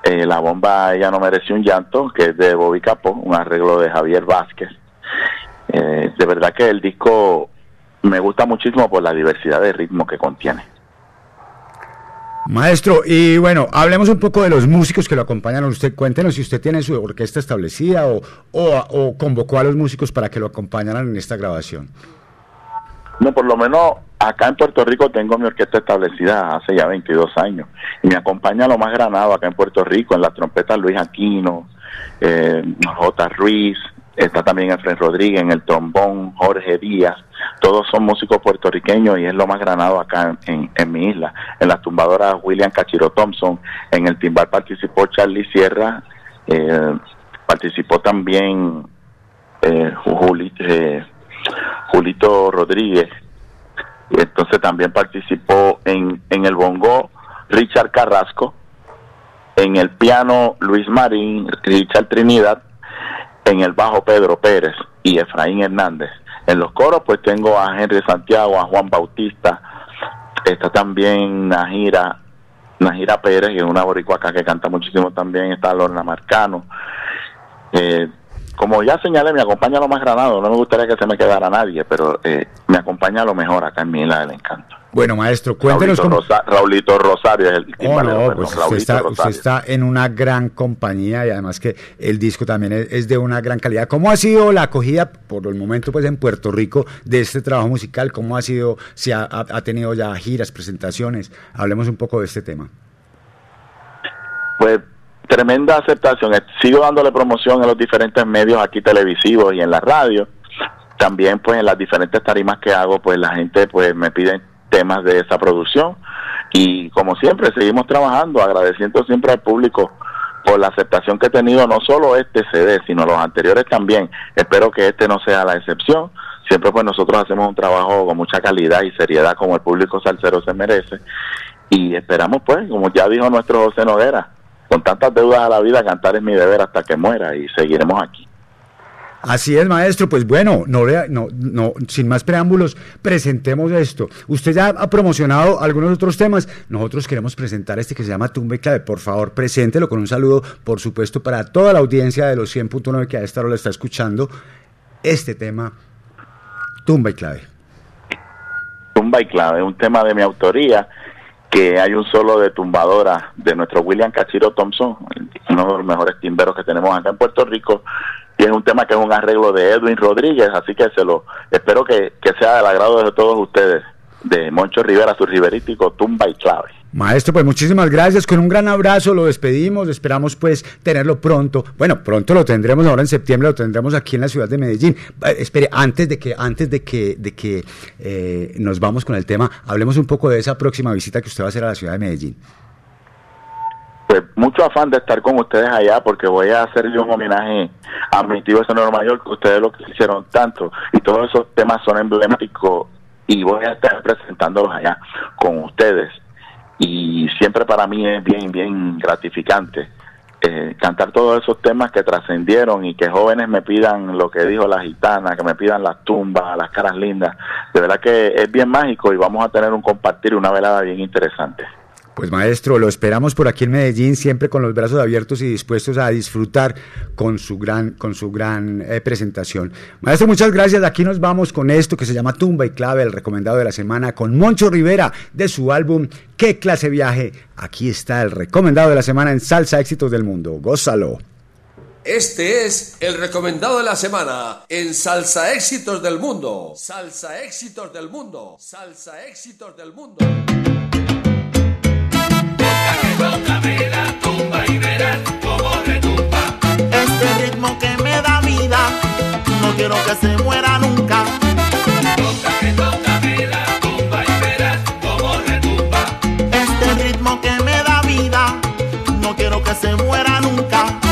Eh, la bomba Ella no mereció un llanto, que es de Bobby Capó, un arreglo de Javier Vázquez. Eh, de verdad que el disco me gusta muchísimo por la diversidad de ritmo que contiene. Maestro, y bueno, hablemos un poco de los músicos que lo acompañan a usted. Cuéntenos si usted tiene su orquesta establecida o, o, o convocó a los músicos para que lo acompañaran en esta grabación. No, por lo menos acá en Puerto Rico tengo mi orquesta establecida hace ya 22 años y me acompaña lo más granado acá en Puerto Rico, en la trompeta Luis Aquino, eh, J. Ruiz, está también Efren Rodríguez, en el trombón Jorge Díaz, todos son músicos puertorriqueños y es lo más granado acá en, en mi isla. En las tumbadoras William Cachiro Thompson, en el timbal participó Charlie Sierra, eh, participó también eh, Juli- eh, Julito Rodríguez, y entonces también participó en, en el bongo Richard Carrasco, en el piano Luis Marín, Richard Trinidad, en el bajo Pedro Pérez y Efraín Hernández. En los coros pues tengo a Henry Santiago, a Juan Bautista, está también Najira, Najira Pérez, que es una boricua acá que canta muchísimo también, está Lorna Marcano. Eh, como ya señalé, me acompaña lo más granado, no me gustaría que se me quedara nadie, pero eh, me acompaña lo mejor acá en mi isla del encanto. Bueno, maestro, cuéntenos Raulito, cómo... Rosa- Raulito Rosario es el Oh, no, perdón, pues usted está, usted está en una gran compañía y además que el disco también es, es de una gran calidad. ¿Cómo ha sido la acogida por el momento pues en Puerto Rico de este trabajo musical? ¿Cómo ha sido, si ha, ha- ha tenido ya giras, presentaciones? Hablemos un poco de este tema. Pues tremenda aceptación. Eh, Sigo dándole promoción en los diferentes medios aquí televisivos y en la radio. También pues en las diferentes tarimas que hago, pues la gente pues me pide temas de esa producción y como siempre seguimos trabajando, agradeciendo siempre al público por la aceptación que he tenido no solo este CD, sino los anteriores también. Espero que este no sea la excepción. Siempre pues nosotros hacemos un trabajo con mucha calidad y seriedad como el público salsero se merece y esperamos pues, como ya dijo nuestro José Noguera, con tantas deudas a la vida, cantar es mi deber hasta que muera y seguiremos aquí. Así es, maestro. Pues bueno, no, no, no, sin más preámbulos, presentemos esto. Usted ya ha promocionado algunos otros temas. Nosotros queremos presentar este que se llama Tumba y Clave. Por favor, preséntelo con un saludo, por supuesto, para toda la audiencia de los 100.9 que a esta hora lo está escuchando. Este tema, Tumba y Clave. Tumba y clave, un tema de mi autoría, que hay un solo de tumbadora de nuestro William Cachiro Thompson, uno de los mejores timberos que tenemos acá en Puerto Rico, y es un tema que es un arreglo de Edwin Rodríguez, así que se lo espero que, que sea del agrado de todos ustedes, de Moncho Rivera, su riverístico Tumba y clave. Maestro, pues muchísimas gracias. Con un gran abrazo lo despedimos. Esperamos pues tenerlo pronto. Bueno, pronto lo tendremos ahora en septiembre, lo tendremos aquí en la ciudad de Medellín. Eh, espere, antes de que, antes de que, de que eh, nos vamos con el tema, hablemos un poco de esa próxima visita que usted va a hacer a la ciudad de Medellín. Pues mucho afán de estar con ustedes allá porque voy a hacerle un homenaje a mi tío de Nueva que ustedes lo hicieron tanto y todos esos temas son emblemáticos y voy a estar presentándolos allá con ustedes y siempre para mí es bien, bien gratificante eh, cantar todos esos temas que trascendieron y que jóvenes me pidan lo que dijo la gitana, que me pidan las tumbas, las caras lindas. De verdad que es bien mágico y vamos a tener un compartir, una velada bien interesante. Pues maestro, lo esperamos por aquí en Medellín, siempre con los brazos abiertos y dispuestos a disfrutar con su gran, con su gran eh, presentación. Maestro, muchas gracias. Aquí nos vamos con esto que se llama Tumba y Clave, el recomendado de la semana, con Moncho Rivera de su álbum ¿Qué clase viaje? Aquí está el recomendado de la semana en Salsa Éxitos del Mundo. Gózalo. Este es el recomendado de la semana en Salsa Éxitos del Mundo. Salsa Éxitos del Mundo. Salsa Éxitos del Mundo. Vida, no quiero que se muera nunca.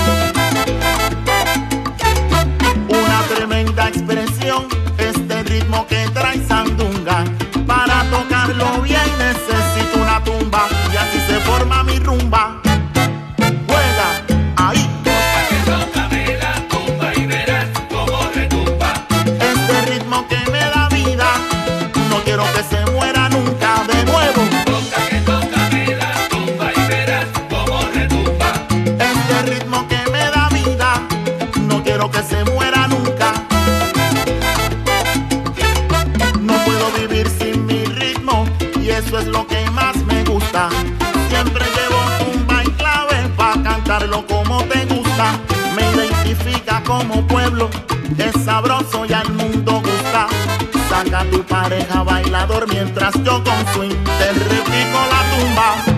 Quiero que se muera nunca. No puedo vivir sin mi ritmo y eso es lo que más me gusta. Siempre llevo tumba y clave para cantarlo como te gusta. Me identifica como pueblo, es sabroso y al mundo gusta. Saca a tu pareja bailador mientras yo con swing te repico la tumba.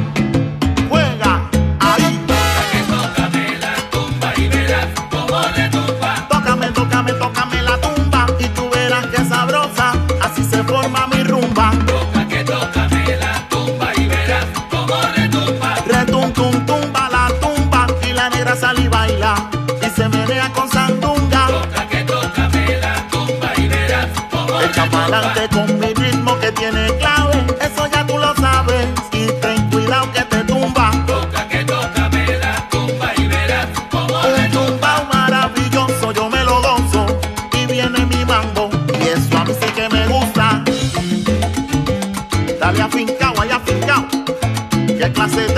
Se menea con sandunga. Toca que tócame la tumba y verás cómo Echa pa'lante con mi ritmo que tiene clave. Eso ya tú lo sabes y ten cuidado que te tumba. Toca que tócame la tumba y verás cómo Un tumbao maravilloso yo me lo gozo y viene mi mambo y eso a mí sí que me gusta. Dale afincao, ahí afincao. ¿Qué clase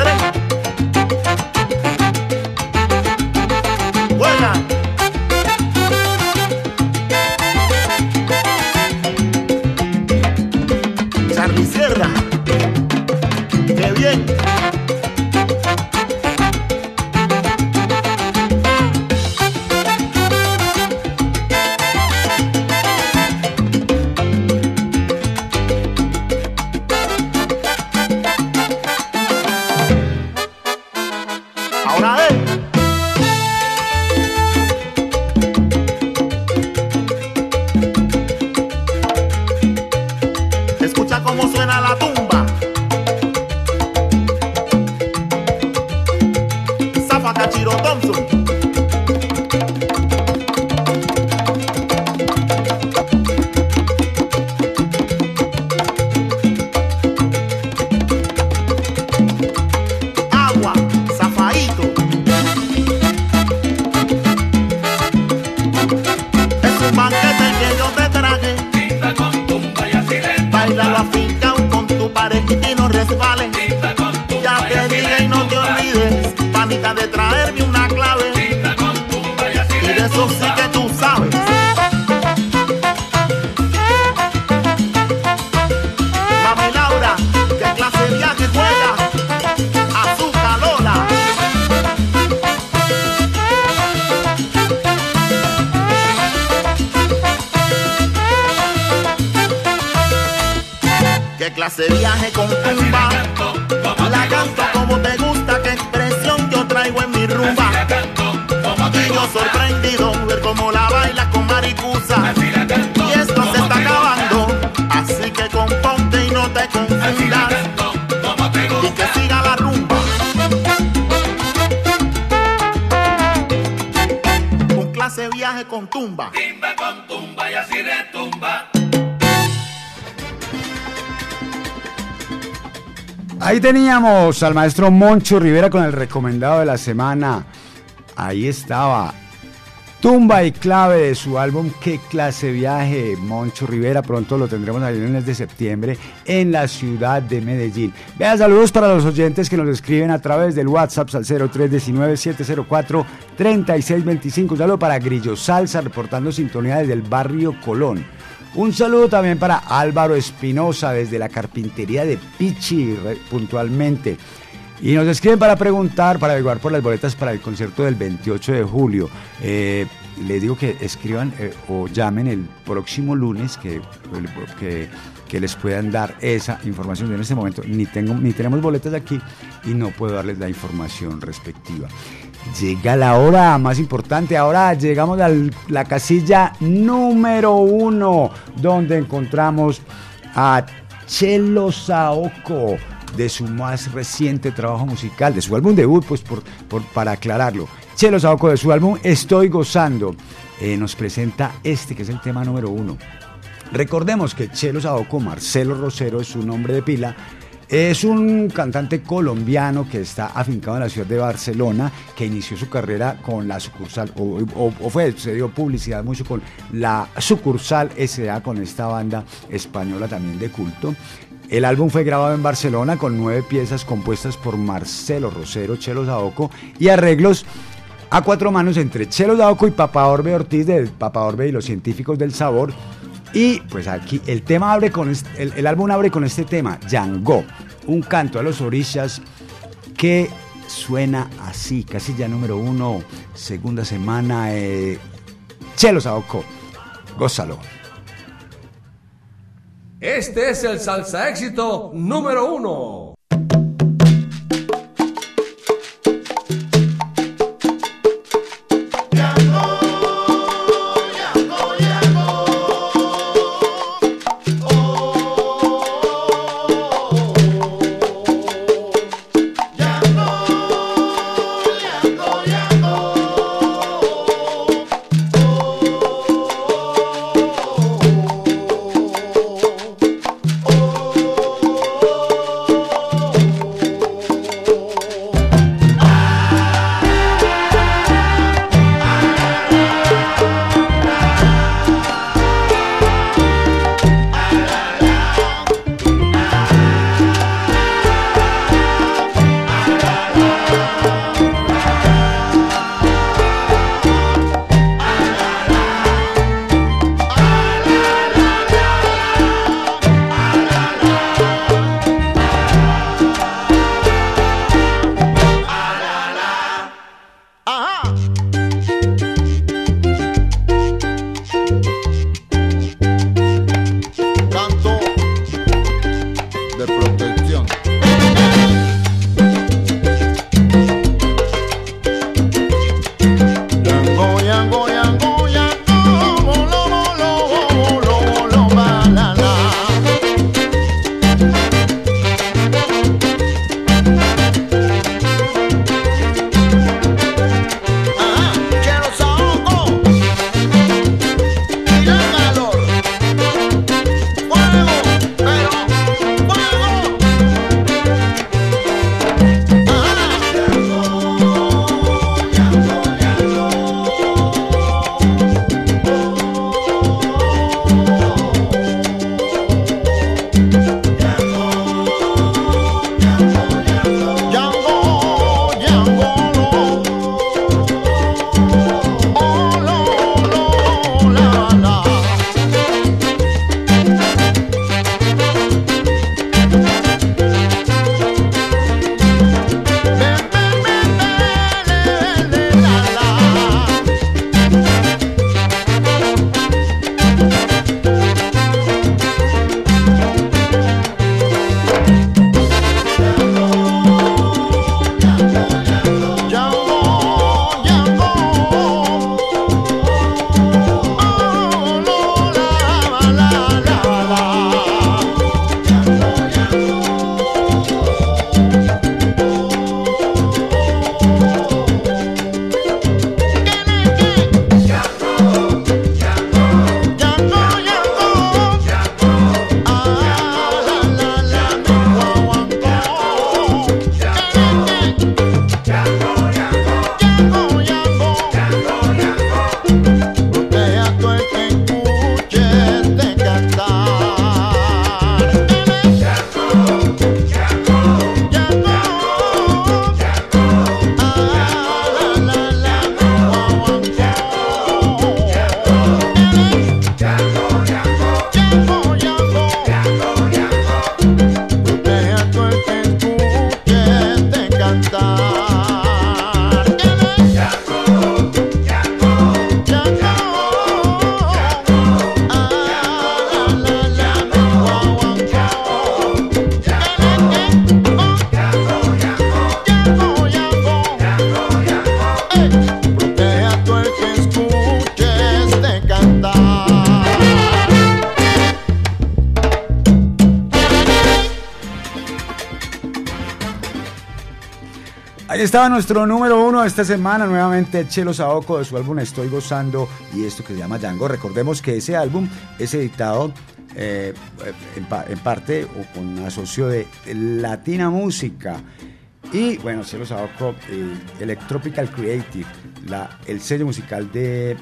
Teníamos al maestro Moncho Rivera con el recomendado de la semana. Ahí estaba Tumba y clave de su álbum Qué clase viaje, Moncho Rivera. Pronto lo tendremos el mes de septiembre en la ciudad de Medellín. Vea, saludos para los oyentes que nos escriben a través del WhatsApp al 0319-704-3625. Un saludo para Grillo Salsa, reportando sintonía desde el barrio Colón. Un saludo también para Álvaro Espinosa desde la carpintería de Pichi, puntualmente. Y nos escriben para preguntar, para averiguar por las boletas para el concierto del 28 de julio. Eh, les digo que escriban eh, o llamen el próximo lunes que, que, que les puedan dar esa información. Yo en este momento ni, tengo, ni tenemos boletas aquí y no puedo darles la información respectiva. Llega la hora más importante. Ahora llegamos a la casilla número uno, donde encontramos a Chelo Saoko de su más reciente trabajo musical, de su álbum debut, pues por, para aclararlo. Chelo Saoko de su álbum Estoy Gozando eh, nos presenta este que es el tema número uno. Recordemos que Chelo Saoko, Marcelo Rosero es su nombre de pila, es un cantante colombiano que está afincado en la ciudad de Barcelona, que inició su carrera con la sucursal, o, fue, se dio publicidad mucho con la sucursal SA, con esta banda española también de culto. El álbum fue grabado en Barcelona con nueve piezas compuestas por Marcelo Rosero, Chelo Saoko y arreglos a cuatro manos entre Chelo Saoko y Papa Orbe Ortiz de Papa Orbe y los científicos del sabor. Y pues aquí el tema abre con est- el, álbum abre con este tema, Yango, un canto a los orishas que suena así, casi ya número uno, segunda semana, eh, Chelo Saoko, gózalo. Este es el salsa éxito número uno. Estaba nuestro número uno esta semana, nuevamente Chelo Saoco de su álbum Estoy Gozando y esto que se llama Django. Recordemos que ese álbum es editado eh, en, pa- en parte o con asocio de Latina Música. Y bueno, Chelo Saoco, eh, Electropical Creative, la, el sello musical de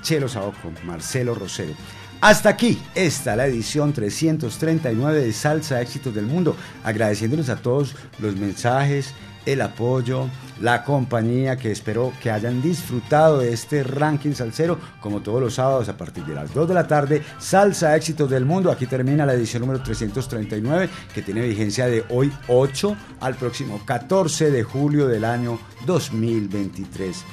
Chelo Saoco, Marcelo Rosero. Hasta aquí está la edición 339 de Salsa Éxitos del Mundo. Agradeciéndoles a todos los mensajes, el apoyo, la compañía que espero que hayan disfrutado de este ranking salsero como todos los sábados a partir de las 2 de la tarde. Salsa Éxitos del Mundo. Aquí termina la edición número 339 que tiene vigencia de hoy 8 al próximo 14 de julio del año 2023.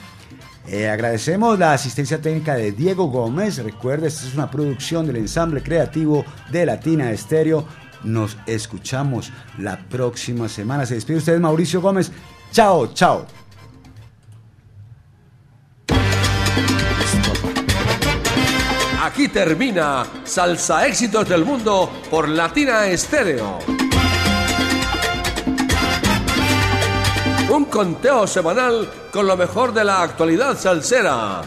Eh, agradecemos la asistencia técnica de Diego Gómez. Recuerda, esta es una producción del ensamble creativo de Latina Estéreo. Nos escuchamos la próxima semana. Se despide usted, Mauricio Gómez. Chao, chao. Aquí termina Salsa Éxitos del Mundo por Latina Estéreo. Un conteo semanal con lo mejor de la actualidad salsera.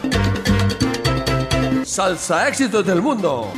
Salsa Éxitos del Mundo